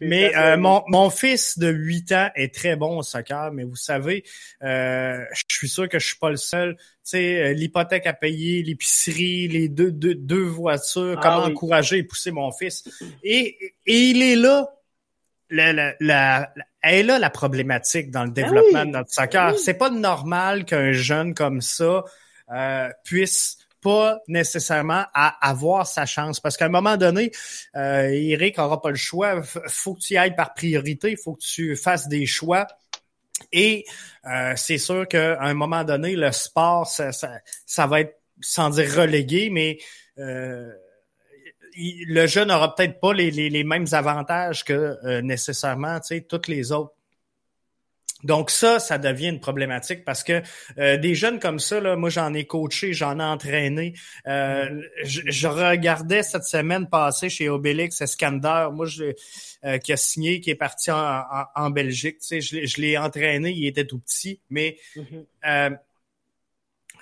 mais euh, mon, mon fils de huit ans est très bon au soccer, mais vous savez, euh, je suis sûr que je suis pas le seul. Tu sais, l'hypothèque à payer, l'épicerie, les deux, deux, deux voitures, ah comment encourager et pousser mon fils. Et, et il est là la, la, la, elle est là la problématique dans le ben développement de notre soccer. C'est pas normal qu'un jeune comme ça euh, puisse pas nécessairement avoir sa chance. Parce qu'à un moment donné, euh, Eric aura pas le choix. Faut que tu ailles par priorité. Il faut que tu fasses des choix. Et euh, c'est sûr qu'à un moment donné, le sport, ça, ça, ça, va être, sans dire relégué, mais euh, le jeune n'aura peut-être pas les, les, mêmes avantages que euh, nécessairement toutes les autres. Donc ça, ça devient une problématique parce que euh, des jeunes comme ça, là, moi j'en ai coaché, j'en ai entraîné. Euh, je, regardais cette semaine passée chez Obélix Escander, moi je, qui a signé, qui est parti en, en, Belgique. Tu sais, je, je l'ai entraîné, il était tout petit, mais mm-hmm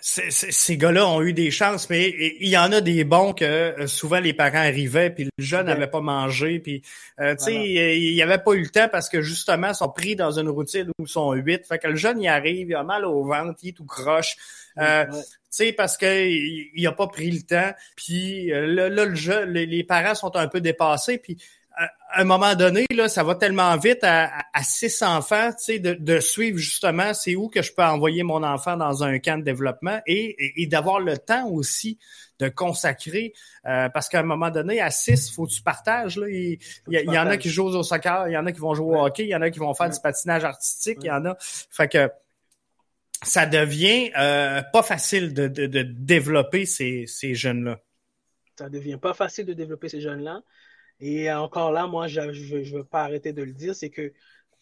ces gars-là ont eu des chances, mais il y en a des bons que euh, souvent les parents arrivaient, puis le jeune n'avait pas mangé, puis euh, tu sais, il n'y avait pas eu le temps parce que justement, ils sont pris dans une routine où ils sont huit. Fait que le jeune, il arrive, il a mal au ventre, il est tout croche. Euh, tu sais, parce que il, a pas pris le temps. Puis là, le jeune, les, parents sont un peu dépassés, puis à un moment donné, là, ça va tellement vite à, à six enfants, tu sais, de, de, suivre justement c'est où que je peux envoyer mon enfant dans un camp de développement et, et, d'avoir le temps aussi de consacrer, euh, parce qu'à un moment donné, à six, il faut que tu partages. Là. Il, y, en a qui jouent au soccer, il y en a qui vont jouer au hockey, il y en a qui vont faire du patinage artistique, il y en a. Fait que ça devient euh, pas facile de, de, de développer ces, ces jeunes-là. Ça devient pas facile de développer ces jeunes-là. Et encore là, moi, je ne veux pas arrêter de le dire, c'est que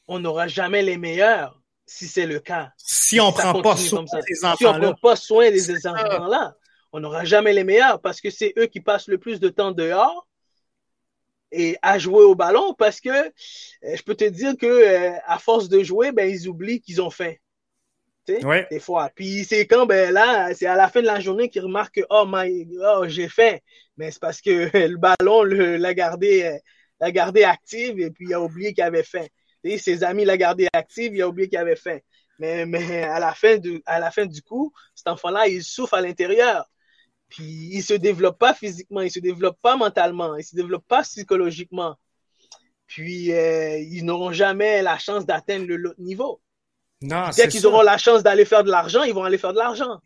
on n'aura jamais les meilleurs si c'est le cas. Si on ne prend pas soin des enfants-là. Si on prend pas soin des enfants-là, on n'aura jamais les meilleurs parce que c'est eux qui passent le plus de temps dehors et à jouer au ballon parce que euh, je peux te dire que euh, à force de jouer, ben, ils oublient qu'ils ont faim. Des fois. Puis c'est quand, ben là, c'est à la fin de la journée qu'il remarque que, oh, my, oh j'ai faim. Mais c'est parce que le ballon l'a gardé, l'a gardé active et puis il a oublié qu'il avait faim. Et ses amis l'ont gardé active, il a oublié qu'il avait faim. Mais, mais à, la fin du, à la fin du coup, cet enfant-là, il souffre à l'intérieur. Puis il se développe pas physiquement, il se développe pas mentalement, il se développe pas psychologiquement. Puis euh, ils n'auront jamais la chance d'atteindre le niveau. Non, Dès qu'ils auront la chance d'aller faire de l'argent, ils vont aller faire de l'argent.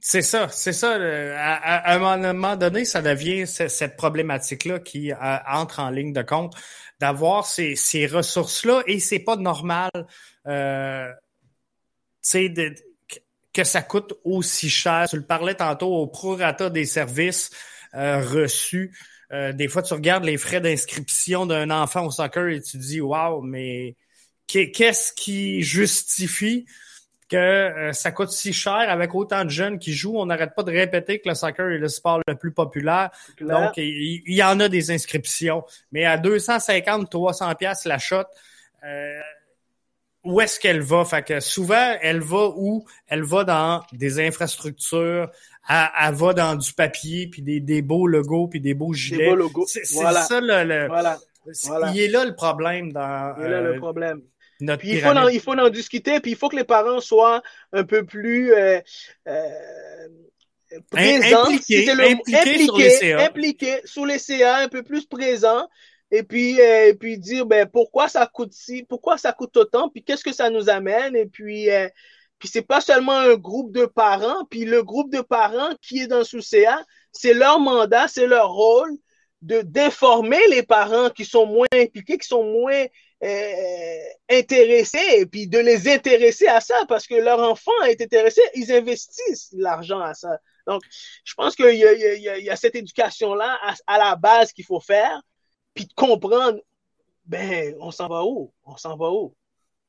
C'est ça, c'est ça. À, un moment donné, ça devient cette problématique-là qui euh, entre en ligne de compte, d'avoir ces, ces ressources-là et c'est pas normal, euh, de, que ça coûte aussi cher. Tu le parlais tantôt au prorata des services euh, reçus. Euh, des fois, tu regardes les frais d'inscription d'un enfant au soccer et tu dis, wow, mais qu'est-ce qui justifie que euh, ça coûte si cher avec autant de jeunes qui jouent? On n'arrête pas de répéter que le soccer est le sport le plus populaire. Donc, il, y en a des inscriptions. Mais à 250, 300 pièces la shot, euh, où est-ce qu'elle va? Fait que souvent, elle va où? Elle va dans des infrastructures, elle, va dans du papier, puis des, des beaux logos, puis des beaux gilets. Des beaux logos. C'est ça le... voilà. Il est là le problème dans... Il est là le problème il, faut en, il faut en discuter, puis il faut que les parents soient un peu plus euh, euh, présents. Impliqués, impliqués, sur les CA. Impliqués sur les CA, un peu plus présents. Et puis, euh, et puis dire ben, pourquoi ça coûte si, pourquoi ça coûte autant, puis qu'est-ce que ça nous amène. Et puis, puis c'est pas seulement un groupe de parents, puis le groupe de parents qui est dans sous CA, c'est leur mandat, c'est leur rôle de d'informer les parents qui sont moins impliqués, qui sont moins euh, intéressés et puis de les intéresser à ça parce que leur enfant est intéressé, ils investissent l'argent à ça. Donc, je pense qu'il y, y, y, a cette éducation-là à, la base qu'il faut faire, puis de comprendre, ben, on s'en va où? On s'en va où?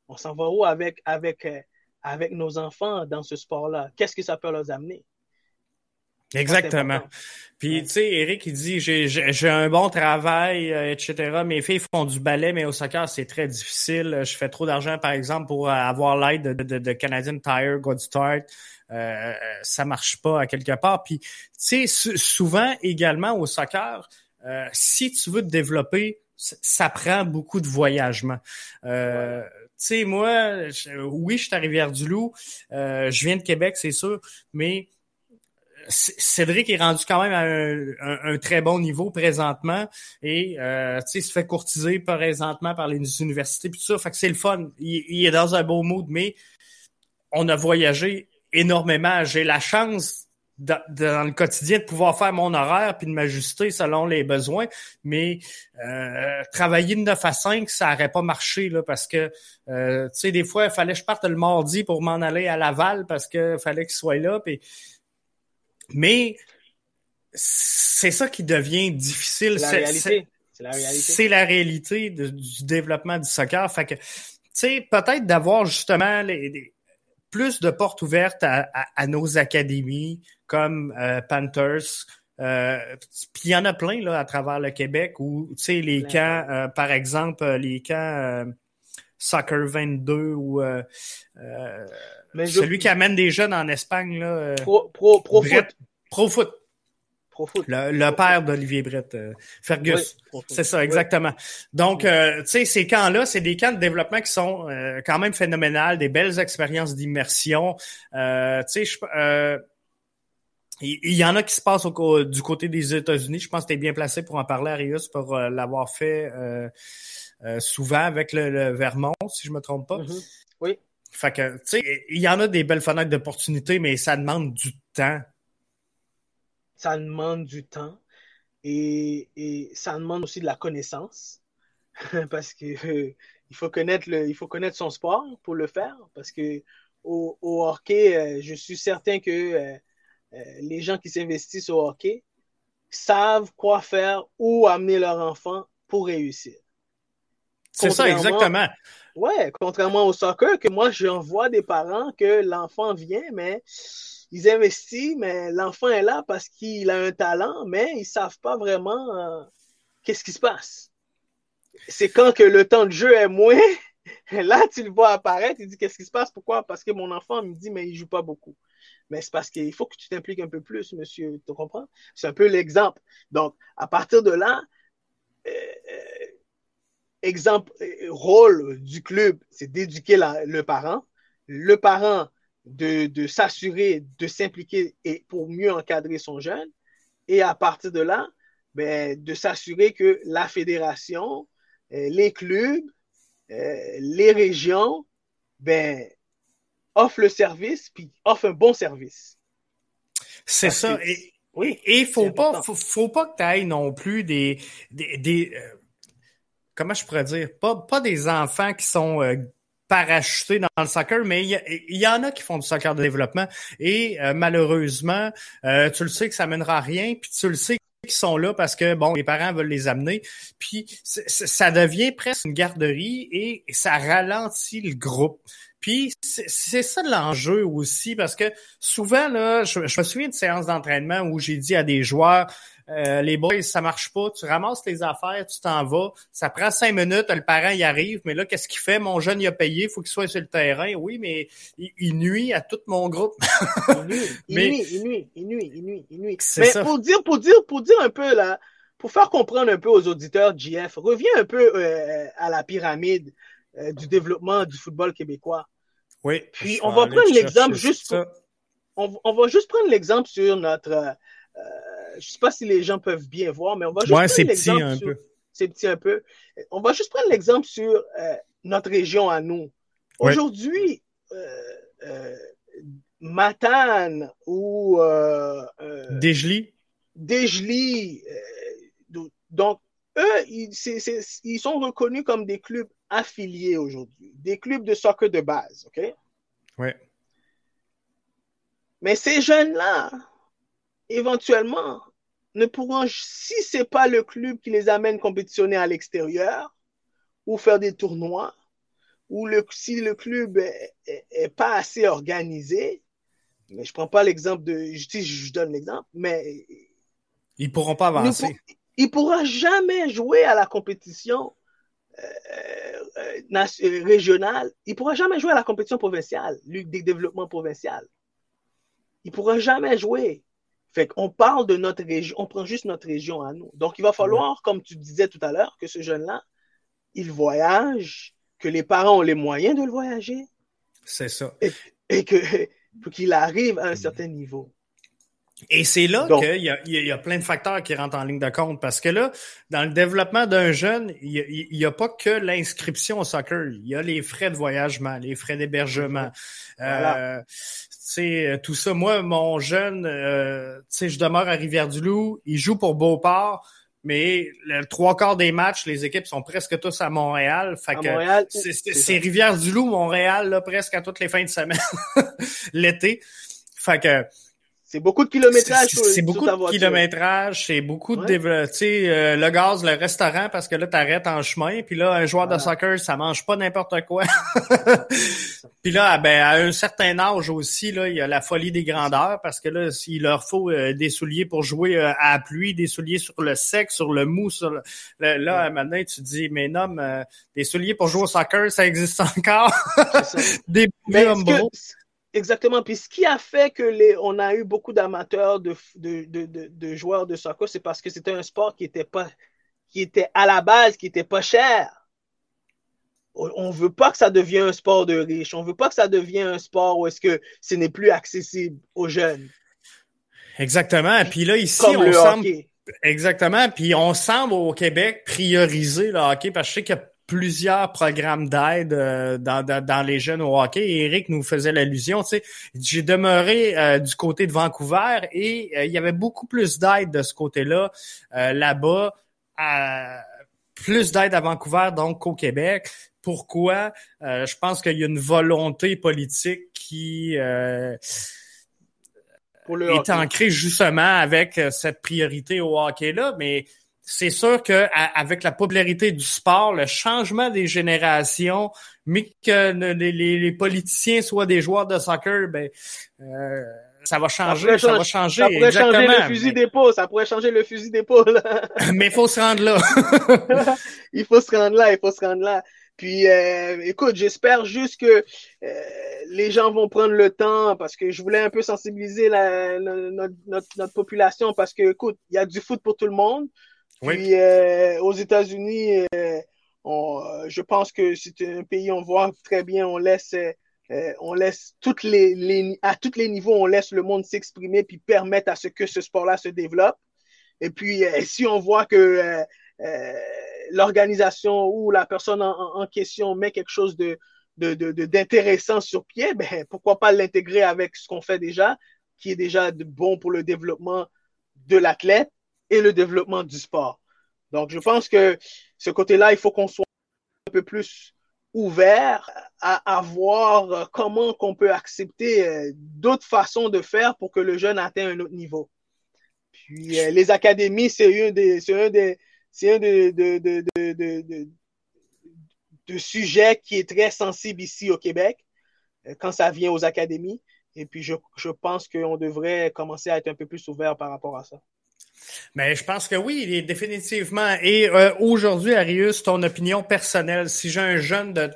On s'en va où avec, avec, euh, avec nos enfants dans ce sport-là? Qu'est-ce que ça peut leur amener? Exactement. Puis, tu sais, Eric, il dit, j'ai un bon travail, euh, etc. Mes filles font du ballet, mais au soccer, c'est très difficile. Je fais trop d'argent, par exemple, pour avoir l'aide de, de, Canadian Tire, Good Start. Euh, ça marche pas à quelque part. Puis, tu sais, souvent, également, au soccer, euh, si tu veux te développer, ça prend beaucoup de voyagement. Euh, Tu sais, moi, oui, je suis à Rivière-du-Loup. Euh, je viens de Québec, c'est sûr, mais Cédric est rendu quand même à un, très bon niveau présentement et euh, il se fait courtiser présentement par les universités puis tout ça. Fait que c'est le fun. Il, est dans un beau mood, mais on a voyagé énormément. J'ai la chance dans, le quotidien de pouvoir faire mon horaire puis de m'ajuster selon les besoins. Mais euh, travailler de 9 à 5, ça n'aurait pas marché là, parce que euh, tu sais, des fois, il fallait que je parte le mardi pour m'en aller à Laval parce que fallait qu'il soit là. Puis mais c'est ça qui devient difficile. C'est la réalité. C'est la réalité du développement du soccer. Fait que, tu sais, peut-être d'avoir justement les, plus de portes ouvertes à, nos académies comme euh, Panthers. Euh, puis il y en a plein là à travers le Québec où tu sais les camps, euh, par exemple les camps Soccer 22 ou celui qui amène des jeunes en Espagne, là. Pro, pro, pro foot. Pro foot. Pro foot. Le, père d'Olivier Brett, euh, Fergus. c'est ça, exactement. Donc, euh, tu sais, ces camps-là, c'est des camps de développement qui sont euh, quand même phénoménales, des belles expériences d'immersion. tu sais, il y, en a qui se passent du côté des États-Unis. Je pense que tu es bien placé pour en parler, Arius, pour l'avoir fait souvent avec le, Vermont, si je me trompe pas. Mm-hmm. Oui. Fait que, tu sais, il y en a des belles fenêtres d'opportunités, mais ça demande du temps. Ça demande du temps et, et ça demande aussi de la connaissance parce que euh, il faut connaître le, il faut connaître son sport pour le faire parce que au, au hockey, euh, je suis certain que euh, les gens qui s'investissent au hockey savent quoi faire ou amener leur enfant pour réussir. C'est ça, exactement. Ouais, contrairement au soccer, que moi, j'en vois des parents que l'enfant vient, mais ils investissent, mais l'enfant est là parce qu'il a un talent, mais ils savent pas vraiment euh, qu'est-ce qui se passe. C'est quand que le temps de jeu est moins, là, tu le vois apparaître, il dit Qu'est-ce qui se passe? Pourquoi? Parce que mon enfant me dit Mais il joue pas beaucoup. Mais c'est parce qu'il faut que tu t'impliques un peu plus, monsieur. Tu comprends? C'est un peu l'exemple. Donc, à partir de là, euh, euh, exemple, rôle du club, c'est d'éduquer le parent. Le parent de, de s'assurer, de s'impliquer et pour mieux encadrer son jeune. Et à partir de là, ben, de s'assurer que la fédération, euh, les clubs, euh, les régions, ben, offrent le service, puis offrent un bon service. C'est ça. et, oui, et faut pas, faut, pas que tu ailles non plus des, des, euh, comment je pourrais dire, pas, pas des enfants qui sont parachutés dans le soccer, mais il y, en a qui font du soccer de développement et malheureusement, tu le sais que ça mènera à rien, puis tu le sais qui sont là parce que bon, les parents veulent les amener, puis ça devient presque une garderie et ça ralentit le groupe. Puis c'est ça l'enjeu aussi parce que souvent là, je, je me souviens de séances d'entraînement où j'ai dit à des joueurs euh, les boys, ça marche pas. Tu ramasses tes affaires, tu t'en vas. Ça prend cinq minutes, le parent y arrive, mais là, qu'est-ce qu'il fait? Mon jeune, il a payé, il faut qu'il soit sur le terrain. Oui, mais il, nuit à tout mon groupe. il, nuit, il, nuit, il nuit, il nuit, il nuit, il nuit. Mais pour dire, pour dire, pour dire un peu là, pour faire comprendre un peu aux auditeurs, JF, reviens un peu euh, à la pyramide euh, du développement du football québécois. Oui. Puis on va prendre l'exemple juste. on, on, va juste prendre l'exemple sur notre je ne sais pas si les gens peuvent bien voir, mais on va juste prendre l'exemple sur... C'est petit un peu. On va juste prendre l'exemple sur euh, notre région à nous. Aujourd'hui, euh, euh, Matane ou euh, Desjely. donc eux, ils, ils, sont reconnus comme des clubs affiliés aujourd'hui, des clubs de soccer de base, OK? Oui. Mais ces jeunes-là, éventuellement, ne pourront, si ce n'est pas le club qui les amène compétitionner à l'extérieur ou faire des tournois, ou le, si le club est, pas assez organisé, mais je prends pas l'exemple de, je, je donne l'exemple, mais ils pourront pas avancer. Il ne pourra jamais jouer à la compétition euh, euh, euh, régionale. Il pourra jamais jouer à la compétition provinciale, Ligue des développements provincial. Il pourra jamais jouer. Fait qu'on parle de notre région, on prend juste notre région à nous. Donc, il va falloir, comme tu disais tout à l'heure, que ce jeune-là, il voyage, que les parents ont les moyens de le voyager. C'est ça. Et, que pour qu'il arrive à un certain niveau. Et c'est là qu'il y a, il y a plein de facteurs qui rentrent en ligne de compte parce que là, dans le développement d'un jeune, il n'y a, pas que l'inscription au soccer. Il y a les frais de voyagement, les frais d'hébergement. Euh, euh, tout ça. Moi, mon jeune, euh, je demeure à Rivière-du-Loup. Il joue pour Beauport. Mais le trois quarts des matchs, les équipes sont presque tous à Montréal. Fait que c'est Rivière-du-Loup, Montréal, là, presque à toutes les fins de semaine, l'été. Fait que c'est beaucoup de kilométrage. C'est beaucoup de kilométrage, c'est beaucoup de Tu sais, euh, le gaz, le restaurant, parce que là, t'arrêtes en chemin. Puis là, un joueur de soccer, ça mange pas n'importe quoi. puis là, ben, à un certain âge aussi, là, il y a la folie des grandeurs, parce que là, s'il leur faut euh, des souliers pour jouer euh, à la pluie, des souliers sur le sec, sur le mou, sur le... là, maintenant, tu dis, mais non, des souliers pour jouer au soccer, ça existe encore? des Exactement. Puis ce qui a fait que les, on a eu beaucoup d'amateurs de, de, de, de, joueurs de soccer, c'est parce que c'était un sport qui était pas, qui était à la base, qui était pas cher. On veut pas que ça devienne un sport de riche. On veut pas que ça devienne un sport où est-ce que ce n'est plus accessible aux jeunes. Exactement. Puis là, ici, on semble. Exactement. Puis on semble au Québec prioriser le hockey parce que je sais qu'il y a plusieurs programmes d'aide euh, dans, dans, les jeunes au hockey. Et Eric nous faisait l'allusion, tu sais, j'ai demeuré euh, du côté de Vancouver et euh, il y avait beaucoup plus d'aide de ce côté-là là-bas, plus d'aide à Vancouver donc qu'au Québec. Pourquoi? Je pense qu'il y a une volonté politique qui est ancrée justement avec cette priorité au hockey-là, mais c'est sûr que avec la popularité du sport, le changement des générations, mais que les, politiciens soient des joueurs de soccer, ben euh, ça va changer, ça, va changer. Ça pourrait changer le fusil d'épaule, ça pourrait changer le fusil d'épaule. mais il faut se rendre là. il faut se rendre là, il faut se rendre là. Puis, euh, écoute, j'espère juste que euh, les gens vont prendre le temps parce que je voulais un peu sensibiliser la, notre, notre, population parce que, écoute, il y a du foot pour tout le monde. Puis, euh, aux États-Unis, je pense que c'est un pays, on voit très bien, on laisse, on laisse toutes les, les, à tous les niveaux, on laisse le monde s'exprimer puis permettre à ce que ce sport-là se développe. Et puis, si on voit que l'organisation ou la personne en, question met quelque chose de, d'intéressant sur pied, ben, pourquoi pas l'intégrer avec ce qu'on fait déjà, qui est déjà bon pour le développement de l'athlète et le développement du sport. Donc, je pense que ce côté-là, il faut qu'on soit un peu plus ouvert à, voir comment qu'on peut accepter euh, d'autres façons de faire pour que le jeune atteigne un autre niveau. Puis, euh, les académies, c'est un des, c'est un des, c'est un de, de, de, de, sujets qui est très sensible ici au Québec euh, quand ça vient aux académies. Et puis, je, je pense qu'on devrait commencer à être un peu plus ouvert par rapport à ça. Mais je pense que oui, définitivement. Et euh, aujourd'hui, Arius, ton opinion personnelle, si j'ai un jeune de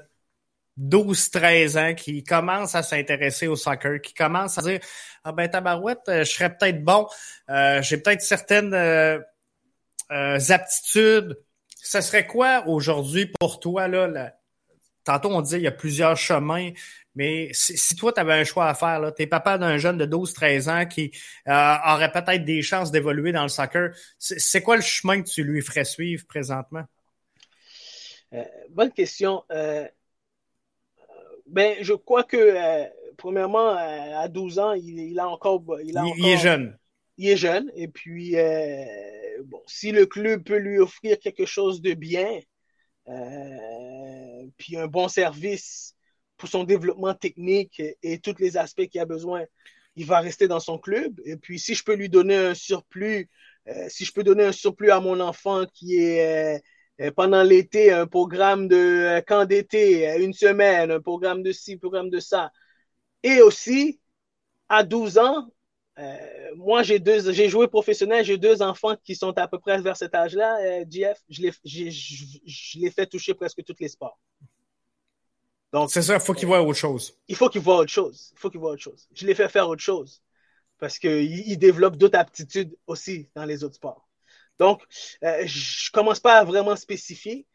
12-13 ans qui commence à s'intéresser au soccer, qui commence à dire Ah ben tabarouette, euh, je serais peut-être bon, j'ai peut-être certaines euh, aptitudes, ce serait quoi aujourd'hui pour toi? Là, Tantôt, on dit qu'il y a plusieurs chemins, mais si, toi, tu avais un choix à faire, tu es papa d'un jeune de 12-13 ans qui euh, aurait peut-être des chances d'évoluer dans le soccer, c'est quoi le chemin que tu lui ferais suivre présentement? Euh, bonne question. ben, je crois que, premièrement, à 12 ans, il, a encore. Il, il est jeune. Il est jeune, et puis bon, si le club peut lui offrir quelque chose de bien, euh, puis un bon service pour son développement technique et, tous les aspects qu'il a besoin, il va rester dans son club. Et puis, si je peux lui donner un surplus, euh, si je peux donner un surplus à mon enfant qui est euh, pendant l'été un programme de camp d'été, une semaine, un programme de ci, un programme de ça, et aussi à 12 ans, euh, moi, j'ai deux, j'ai joué professionnel, j'ai deux enfants qui sont à peu près vers cet âge-là. Euh, GF, je les, je, les fais toucher presque tous les sports. Donc, c'est ça, il faut qu'ils voient autre chose. Il faut qu'ils voient autre chose. Il faut qu'ils voient autre chose. Je les fais faire autre chose parce qu'ils ils développent d'autres aptitudes aussi dans les autres sports. Donc, euh, je commence pas à vraiment spécifier,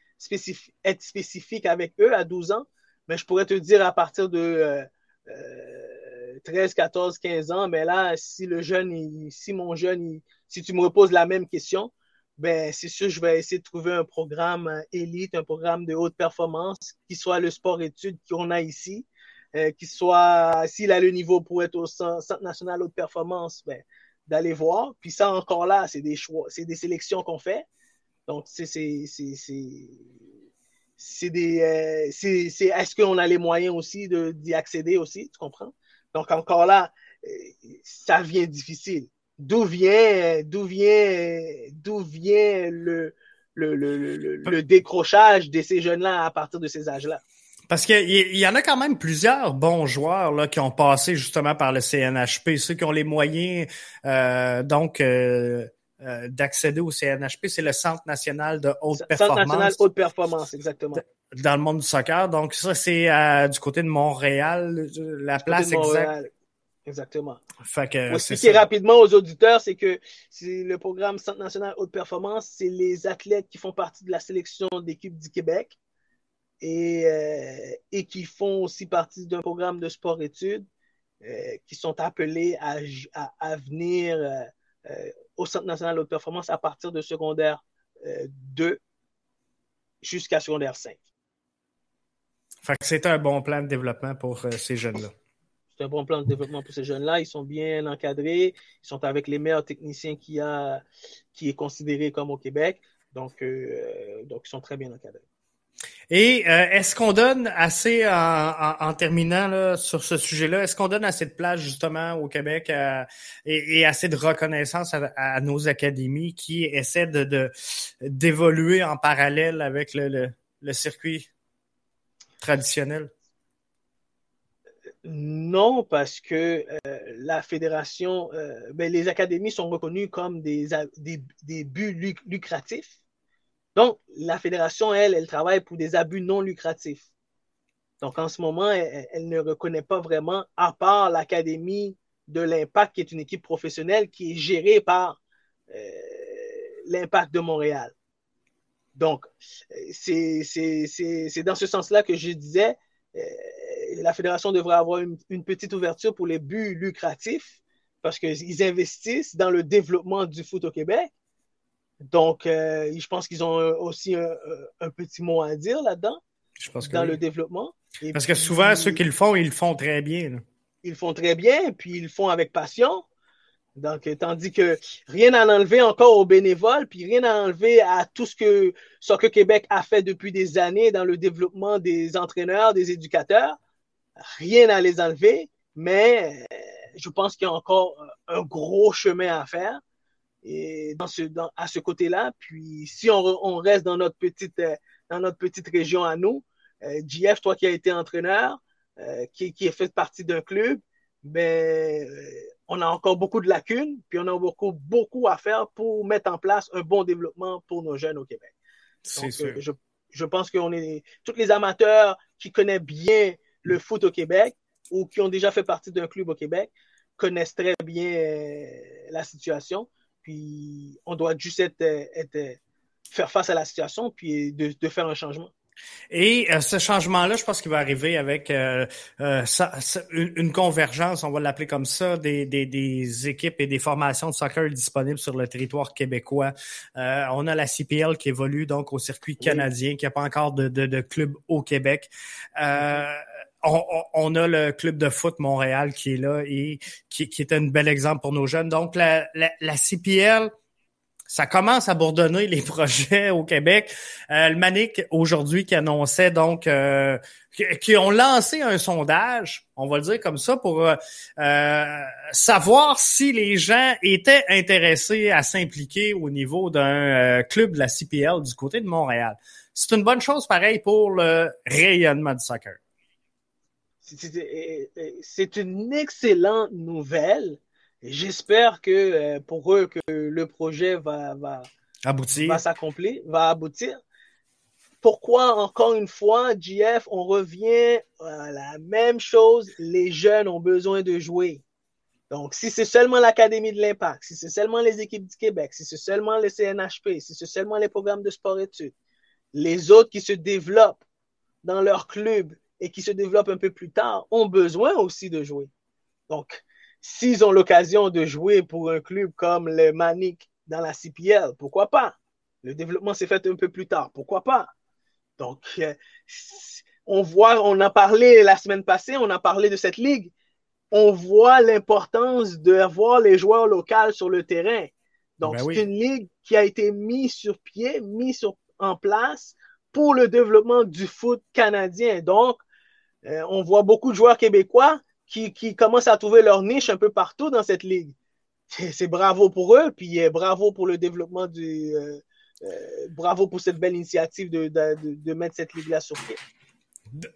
être spécifique avec eux à 12 ans, mais je pourrais te dire à partir de euh, euh 13, 14, 15 ans, mais là, si le jeune, si mon jeune, si tu me reposes la même question, ben, c'est sûr, je vais essayer de trouver un programme euh, élite, un programme de haute performance qui soit le sport-études qu'on a ici, euh, qui soit, s'il a le niveau pour être au Centre national haute performance, ben, d'aller voir. Puis ça, encore là, c'est des choix, c'est des sélections qu'on fait. Donc, c'est, c'est, c'est, c'est des, euh, c'est, est-ce qu'on a les moyens aussi de, d'y accéder aussi, tu comprends? Donc encore là, euh, ça vient difficile. D'où vient, d'où vient, d'où vient le, le, le, le, décrochage de ces jeunes-là à partir de ces âges-là? Parce qu'il y, en a quand même plusieurs bons joueurs là, qui ont passé justement par le CNHP, ceux qui ont les moyens euh, donc euh, d'accéder au CNHP, c'est le Centre national de haute performance. Centre national haute performance, exactement dans le monde du soccer. Donc ça, c'est euh, du côté de Montréal, la place exacte. Exactement. Fait que, expliquer rapidement aux auditeurs, c'est que c'est le programme Centre national haute performance, c'est les athlètes qui font partie de la sélection d'équipe du Québec et, euh, et qui font aussi partie d'un programme de sport-études euh, qui sont appelés à, à, à venir au Centre national haute performance à partir de secondaire 2 jusqu'à secondaire 5. Fait que c'est un bon plan de développement pour euh, ces jeunes-là. C'est un bon plan de développement pour ces jeunes-là. Ils sont bien encadrés. Ils sont avec les meilleurs techniciens qu'il y a, qui est considéré comme au Québec. Donc, euh, donc ils sont très bien encadrés. Et euh, est-ce qu'on donne assez, en, terminant là, sur ce sujet-là, est-ce qu'on donne assez de place justement au Québec et, assez de reconnaissance à, nos académies qui essaient de d'évoluer en parallèle avec le, le circuit traditionnel? Non, parce que euh, la fédération, euh, ben, les académies sont reconnues comme des, des, buts lucratifs. Donc, la fédération, elle, elle travaille pour des abus non lucratifs. Donc, en ce moment, elle, ne reconnaît pas vraiment, à part l'Académie de l'Impact, qui est une équipe professionnelle qui est gérée par euh, l'Impact de Montréal. Donc, c'est dans ce sens-là que je disais, euh, la fédération devrait avoir une, petite ouverture pour les buts lucratifs parce qu'ils investissent dans le développement du foot au Québec. Donc, euh, je pense qu'ils ont aussi un, petit mot à dire là-dedans, dans le développement. parce que souvent, ceux qui le font, ils le font très bien. Ils le font très bien, puis ils le font avec passion. Donc, tandis que rien à enlever encore aux bénévoles, puis rien à enlever à tout ce que Soccer Québec a fait depuis des années dans le développement des entraîneurs, des éducateurs. Rien à les enlever, mais euh, je pense qu'il y a encore un gros chemin à faire et dans ce, à ce côté-là. Puis, si on, reste dans notre petite, euh, dans notre petite région à nous, euh, JF, toi qui as été entraîneur, qui, qui fait partie d'un club, ben, on a encore beaucoup de lacunes, puis on a beaucoup, beaucoup à faire pour mettre en place un bon développement pour nos jeunes au Québec. Donc, euh, je, je, pense qu'on est tous les amateurs qui connaissent bien le foot au Québec ou qui ont déjà fait partie d'un club au Québec connaissent très bien euh, la situation. Puis on doit juste être, être, faire face à la situation puis de, de faire un changement. Et euh, ce changement-là, je pense qu'il va arriver avec euh, euh, une, convergence, on va l'appeler comme ça, des, des, équipes et des formations de soccer disponibles sur le territoire québécois. on a la CPL qui évolue donc au circuit canadien, qui n'a pas encore de, de, club au Québec. On, a le club de foot Montréal qui est là et qui, qui est un bel exemple pour nos jeunes. Donc la, la, la CPL ça commence à bourdonner les projets au Québec. Euh, le Manic aujourd'hui qui annonçait donc euh, qui, ont lancé un sondage, on va le dire comme ça, pour euh, euh, savoir si les gens étaient intéressés à s'impliquer au niveau d'un club de la CPL du côté de Montréal. C'est une bonne chose pareil pour le rayonnement du soccer. C'est une excellente nouvelle J'espère que euh, pour eux que le projet va, va aboutir, va s'accomplir, va aboutir. Pourquoi encore une fois, JF, on revient à la même chose? Les jeunes ont besoin de jouer. Donc, si c'est seulement l'Académie de l'Impact, si c'est seulement les équipes du Québec, si c'est seulement le CNHP, si c'est seulement les programmes de sport-études, les autres qui se développent dans leur club et qui se développent un peu plus tard ont besoin aussi de jouer. Donc, S'ils ont l'occasion de jouer pour un club comme le Manic dans la CPL, pourquoi pas? Le développement s'est fait un peu plus tard, pourquoi pas? Donc, euh, on voit, on a parlé la semaine passée, on a parlé de cette ligue. On voit l'importance d'avoir les joueurs locaux sur le terrain. Donc, ben c'est une ligue qui a été mise sur pied, mise en place pour le développement du foot canadien. Donc, euh, on voit beaucoup de joueurs québécois qui, qui commencent à trouver leur niche un peu partout dans cette ligue. C'est bravo pour eux, puis euh, bravo pour le développement du. Euh, euh, bravo pour cette belle initiative de, de, de mettre cette ligue-là sur pied.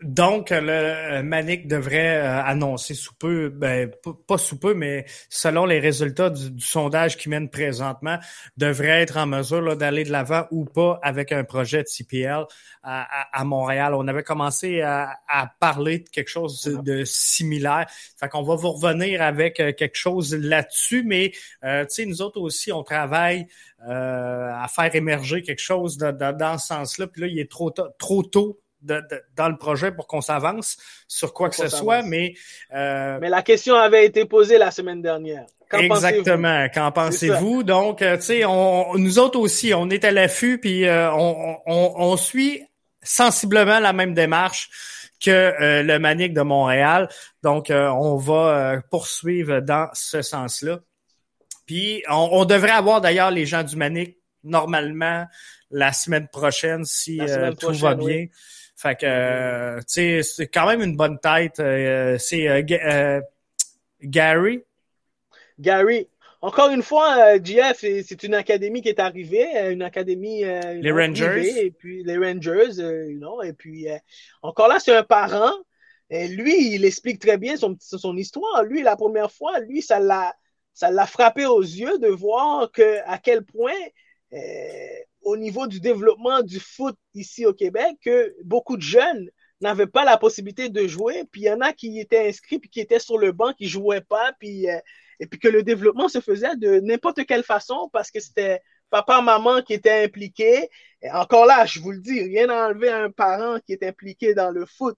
Donc, le Manic devrait euh, annoncer sous peu, ben, pas sous peu, mais selon les résultats du, sondage qui mène présentement, devrait être en mesure d'aller de l'avant ou pas avec un projet de CPL à, Montréal. On avait commencé à, parler de quelque chose de, similaire. Fait qu'on va vous revenir avec euh, quelque chose là-dessus, mais euh, tu sais, nous autres aussi, on travaille à faire émerger quelque chose dans ce sens-là. Puis là, il est trop, trop tôt dans le projet pour qu'on s'avance sur quoi que ce soit, mais... Euh, mais la question avait été posée la semaine dernière. exactement. Qu'en pensez-vous? Donc, euh, tu sais, on, nous autres aussi, on est à l'affût, puis euh, on, on, on, suit sensiblement la même démarche que le Manic de Montréal. Donc, on va poursuivre dans ce sens-là. Puis, on, devrait avoir d'ailleurs les gens du Manic normalement la semaine prochaine si tout va bien. Fait que, euh, tu sais, c'est quand même une bonne tête. Euh, c'est euh, Gary. Gary. Encore une fois, GF, c'est une académie qui est arrivée, une académie. les Rangers. et puis les Rangers, you know, et puis encore là, c'est un parent. Et lui, il explique très bien son, son histoire. Lui, la première fois, lui, ça l'a, ça l'a frappé aux yeux de voir que à quel point au niveau du développement du foot ici au Québec que beaucoup de jeunes n'avaient pas la possibilité de jouer, puis il y en a qui étaient inscrits, puis qui étaient sur le banc, qui jouaient pas, puis, euh, et puis que le développement se faisait de n'importe quelle façon parce que c'était papa, maman qui étaient impliqués. Et encore là, je vous le dis, rien à enlever à un parent qui est impliqué dans le foot,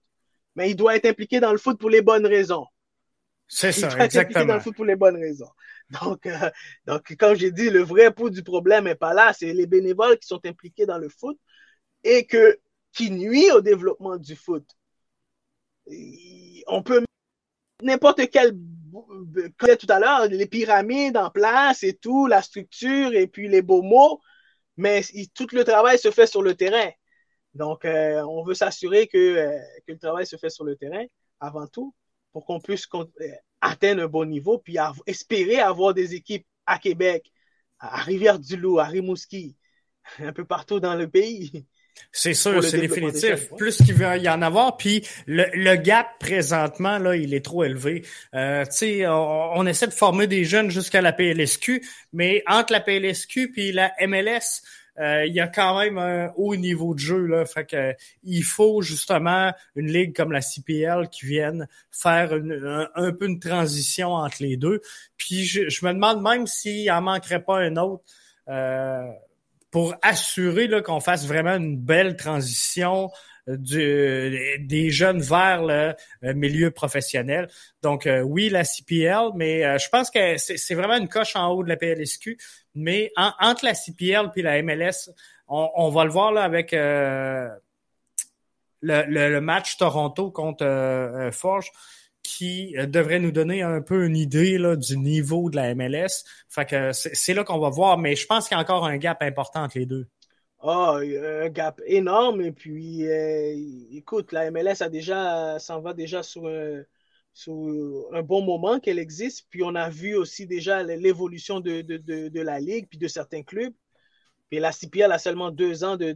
mais il doit être impliqué dans le foot pour les bonnes raisons. C'est ça, exactement. Être impliqué dans le foot pour les bonnes raisons. Donc, euh, donc quand j'ai dit le vrai pouls du problème n'est pas là, c'est les bénévoles qui sont impliqués dans le foot et qui nuit au développement du foot. on peut n'importe quel tout à l'heure, les pyramides en place et tout, la structure et puis les beaux mots, mais tout le travail se fait sur le terrain. Donc, euh, on veut s'assurer que, euh, que, le travail se fait sur le terrain avant tout pour qu'on puisse atteindre un bon niveau, puis espérer avoir des équipes à Québec, à Rivière-du-Loup, à Rimouski, un peu partout dans le pays. C'est sûr, c'est définitif. Plus qu'il va y en avoir, puis le, gap présentement là, il est trop élevé. Euh, on, on, essaie de former des jeunes jusqu'à la PLSQ, mais entre la PLSQ puis la MLS, il y a quand même un haut niveau de jeu là, fait que il faut justement une ligue comme la CPL qui vienne faire un, peu une transition entre les deux. Puis je, me demande même s'il en manquerait pas un autre. Euh, pour assurer qu'on fasse vraiment une belle transition du, des jeunes vers le euh, milieu professionnel. Donc euh, oui, la CPL, mais euh, je pense que c'est vraiment une coche en haut de la PLSQ. Mais entre la CPL puis la MLS, on, va le voir là avec le, match Toronto contre Forge qui devrait nous donner un peu une idée là, du niveau de la MLS. Fait que c'est là qu'on va voir, mais je pense qu'il y a encore un gap important entre les deux. Ah, un gap énorme. Et puis, euh, écoute, la MLS a déjà, s'en va déjà sur un, un bon moment qu'elle existe. Puis, on a vu aussi déjà l'évolution de, de, de, la Ligue, puis de certains clubs. Puis, la CPL a seulement deux ans de,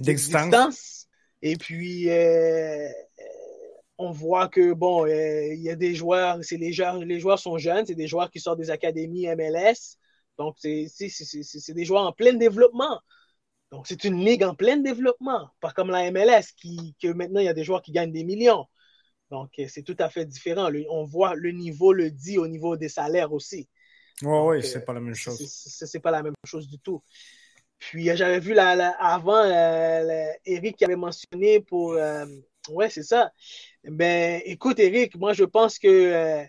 d'existence. Et puis, euh, on voit que, bon, euh, il y a des joueurs, c'est les joueurs, les joueurs sont jeunes, c'est des joueurs qui sortent des académies MLS. Donc, c'est des joueurs en plein développement. Donc, c'est une ligue en plein développement, pas comme la MLS, qui, que maintenant, il y a des joueurs qui gagnent des millions. Donc, euh, c'est tout à fait différent. on voit le niveau le dit au niveau des salaires aussi. Oui, oui, c'est pas la même chose. C'est pas la même chose du tout. Puis, euh, j'avais vu la, avant, euh, Eric qui avait mentionné pour. ouais, c'est ça. Ben, écoute, Eric, moi, je pense que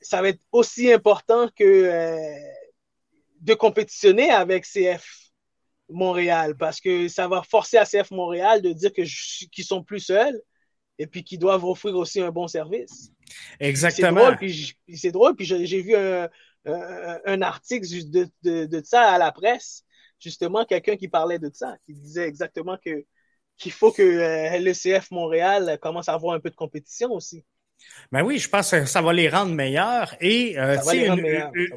ça va être aussi important que de compétitionner avec CF Montréal parce que ça va forcer à CF Montréal de dire qu'ils sont plus seuls et puis qu'ils doivent offrir aussi un bon service. Exactement. C'est drôle, puis j'ai vu un, un, article de, de, de, ça à la presse, justement, quelqu'un qui parlait de ça, qui disait exactement que qu'il faut que euh, le CF Montréal commence à avoir un peu de compétition aussi. Ben oui, je pense que ça va les rendre meilleurs et euh,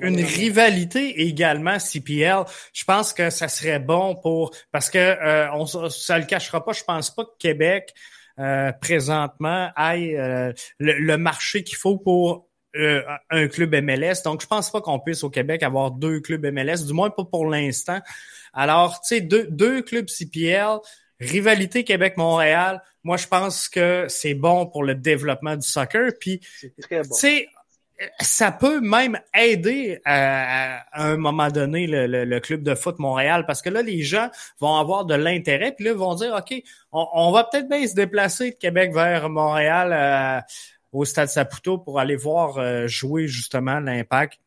une, rivalité également CPL. Je pense que ça serait bon pour parce que euh, on ça le cachera pas. Je pense pas que Québec euh, présentement aille euh, le, marché qu'il faut pour un club MLS. Donc je pense pas qu'on puisse au Québec avoir deux clubs MLS, du moins pas pour l'instant. Alors tu sais deux, deux clubs CPL rivalité Québec-Montréal, moi, je pense que c'est bon pour le développement du soccer. Puis, tu sais, ça peut même aider à, un moment donné le, club de foot Montréal parce que là, les gens vont avoir de l'intérêt, puis là, ils vont dire, OK, on, va peut-être bien se déplacer de Québec vers Montréal euh, au Stade Saputo pour aller voir euh, jouer justement l'impact.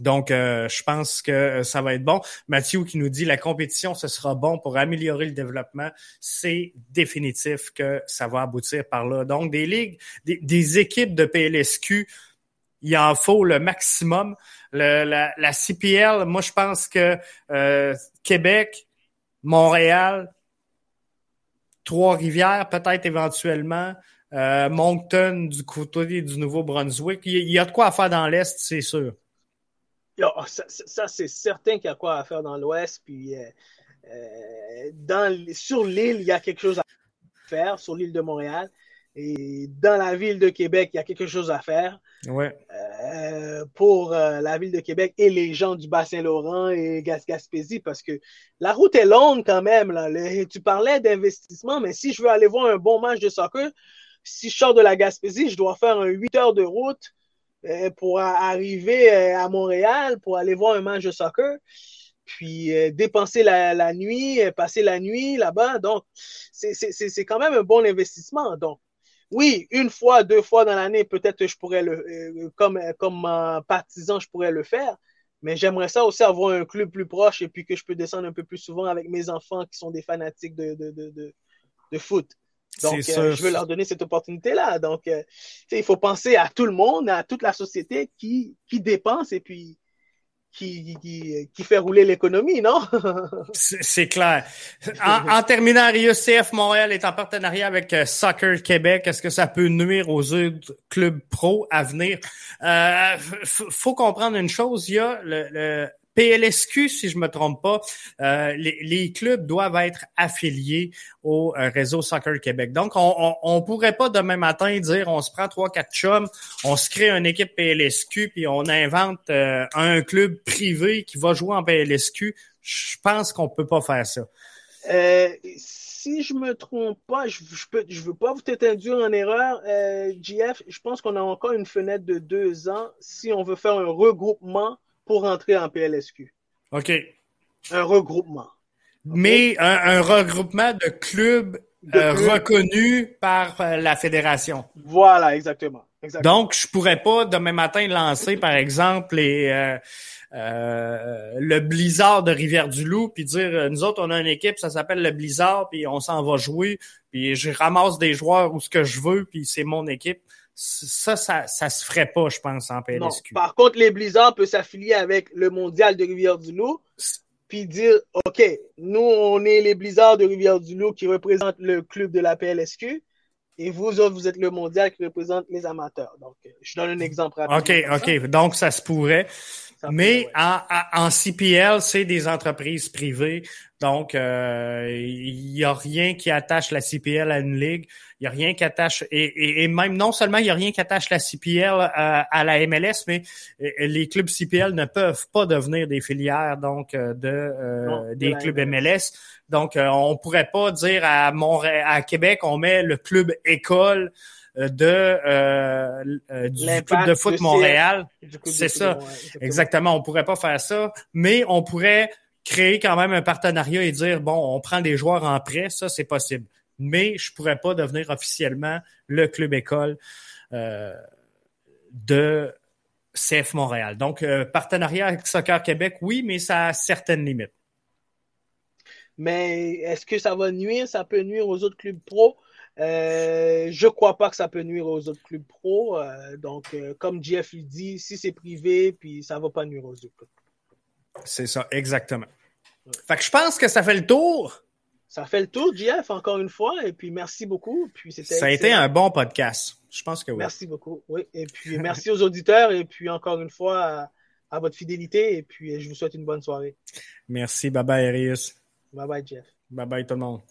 Donc, euh, je pense que euh, ça va être bon. Mathieu qui nous dit la compétition, ce sera bon pour améliorer le développement. C'est définitif que ça va aboutir par là. Donc, des ligues, des, équipes de PLSQ, il en faut le maximum. la, CPL, moi, je pense que euh, Québec, Montréal, Trois-Rivières, peut-être éventuellement, Moncton du côté du Nouveau-Brunswick. Il y a de quoi faire dans l'Est, c'est sûr. Ah, ça, c'est certain qu'il y a quoi à faire dans l'Ouest. Puis euh, euh, dans, sur l'île, il y a quelque chose à faire, sur l'île de Montréal. Et dans la ville de Québec, il y a quelque chose à faire. Ouais. euh, pour euh, la ville de Québec et les gens du Bas-Saint-Laurent et Gaspésie parce que la route est longue quand même. Là. tu parlais d'investissement, mais si je veux aller voir un bon match de soccer, si je sors de la Gaspésie, je dois faire un 8 heures de route pour arriver à Montréal pour aller voir un match de soccer. Puis dépenser la, la, nuit, passer la nuit là-bas. Donc, c'est quand même un bon investissement. Donc, oui, une fois, deux fois dans l'année, peut-être je pourrais le, euh, comme, comme partisan, je pourrais le faire. Mais j'aimerais ça aussi avoir un club plus proche et puis que je peux descendre un peu plus souvent avec mes enfants qui sont des fanatiques de, de, de, de, foot. Donc, euh, je veux leur donner cette opportunité-là. Donc, euh, il faut penser à tout le monde, à toute la société qui, qui dépense et puis qui, qui, fait rouler l'économie, non? C'est clair. En, terminant, RIECF Montréal est en partenariat avec euh, Soccer Québec. Est-ce que ça peut nuire aux autres clubs pro à venir? Euh, faut comprendre une chose, il y a le PLSQ, si je me trompe pas, euh, les, clubs doivent être affiliés au euh, réseau Soccer Québec. Donc, on, on, pourrait pas demain matin dire on se prend trois, quatre chums, on se crée une équipe PLSQ, puis on invente euh, un club privé qui va jouer en PLSQ. Je pense qu'on peut pas faire ça. si je me trompe pas, je, je peux, je veux pas vous t'induire en erreur, JF. Je pense qu'on a encore une fenêtre de deux ans si on veut faire un regroupement pour entrer en PLSQ. OK. Un regroupement. Mais un, regroupement de clubs, euh, reconnus par euh, la fédération. Voilà, exactement. Donc, je pourrais pas demain matin lancer, par exemple, les, euh, le Blizzard de Rivière-du-Loup, puis dire, nous autres, on a une équipe, ça s'appelle le Blizzard, puis on s'en va jouer, puis je ramasse des joueurs où ce que je veux, puis c'est mon équipe ça, ça, ça se ferait pas, je pense, en PLSQ. Par contre, les Blizzards peuvent s'affilier avec le mondial de Rivière-du-Loup, puis dire, OK, nous, on est les Blizzards de Rivière-du-Loup qui représentent le club de la PLSQ, et vous autres, vous êtes le mondial qui représente les amateurs. Donc, euh, je donne un exemple OK, OK. Donc, ça se pourrait. Mais en, en, CPL, c'est des entreprises privées. Donc, euh, il n'y a rien qui attache la CPL à une ligue. Il n'y a rien qui attache, et, et, même non seulement il n'y a rien qui attache la CPL à, à, la MLS, mais euh, les clubs CPL ne peuvent pas devenir des filières donc euh, de des clubs MLS. Donc, on pourrait pas dire à Montréal, à Québec, on met le club école de euh, du club de foot Montréal. C'est ça. Exactement. On pourrait pas faire ça, mais on pourrait créer quand même un partenariat et dire bon, on prend des joueurs en prêt, ça c'est possible. Mais je pourrais pas devenir officiellement le club école euh, de CF Montréal. Donc euh, partenariat avec Soccer Québec, oui, mais ça a certaines limites. Mais est-ce que ça va nuire? Ça peut nuire aux autres clubs pro? Euh, je crois pas que ça peut nuire aux autres clubs pro. Donc, comme Jeff dit, si c'est privé, puis ça va pas nuire aux autres clubs. C'est ça, exactement. Fait que je pense que ça fait le tour. Ça fait le tour, JF, encore une fois. Et puis, merci beaucoup. Puis, ça a été un bon podcast. Je pense que oui. Merci beaucoup. Oui. Et puis, merci aux auditeurs. Et puis, encore une fois, à, votre fidélité. Et puis, je vous souhaite une bonne soirée. Merci. Bye bye, Arius. Bye bye, Jeff. Bye bye, tout le monde.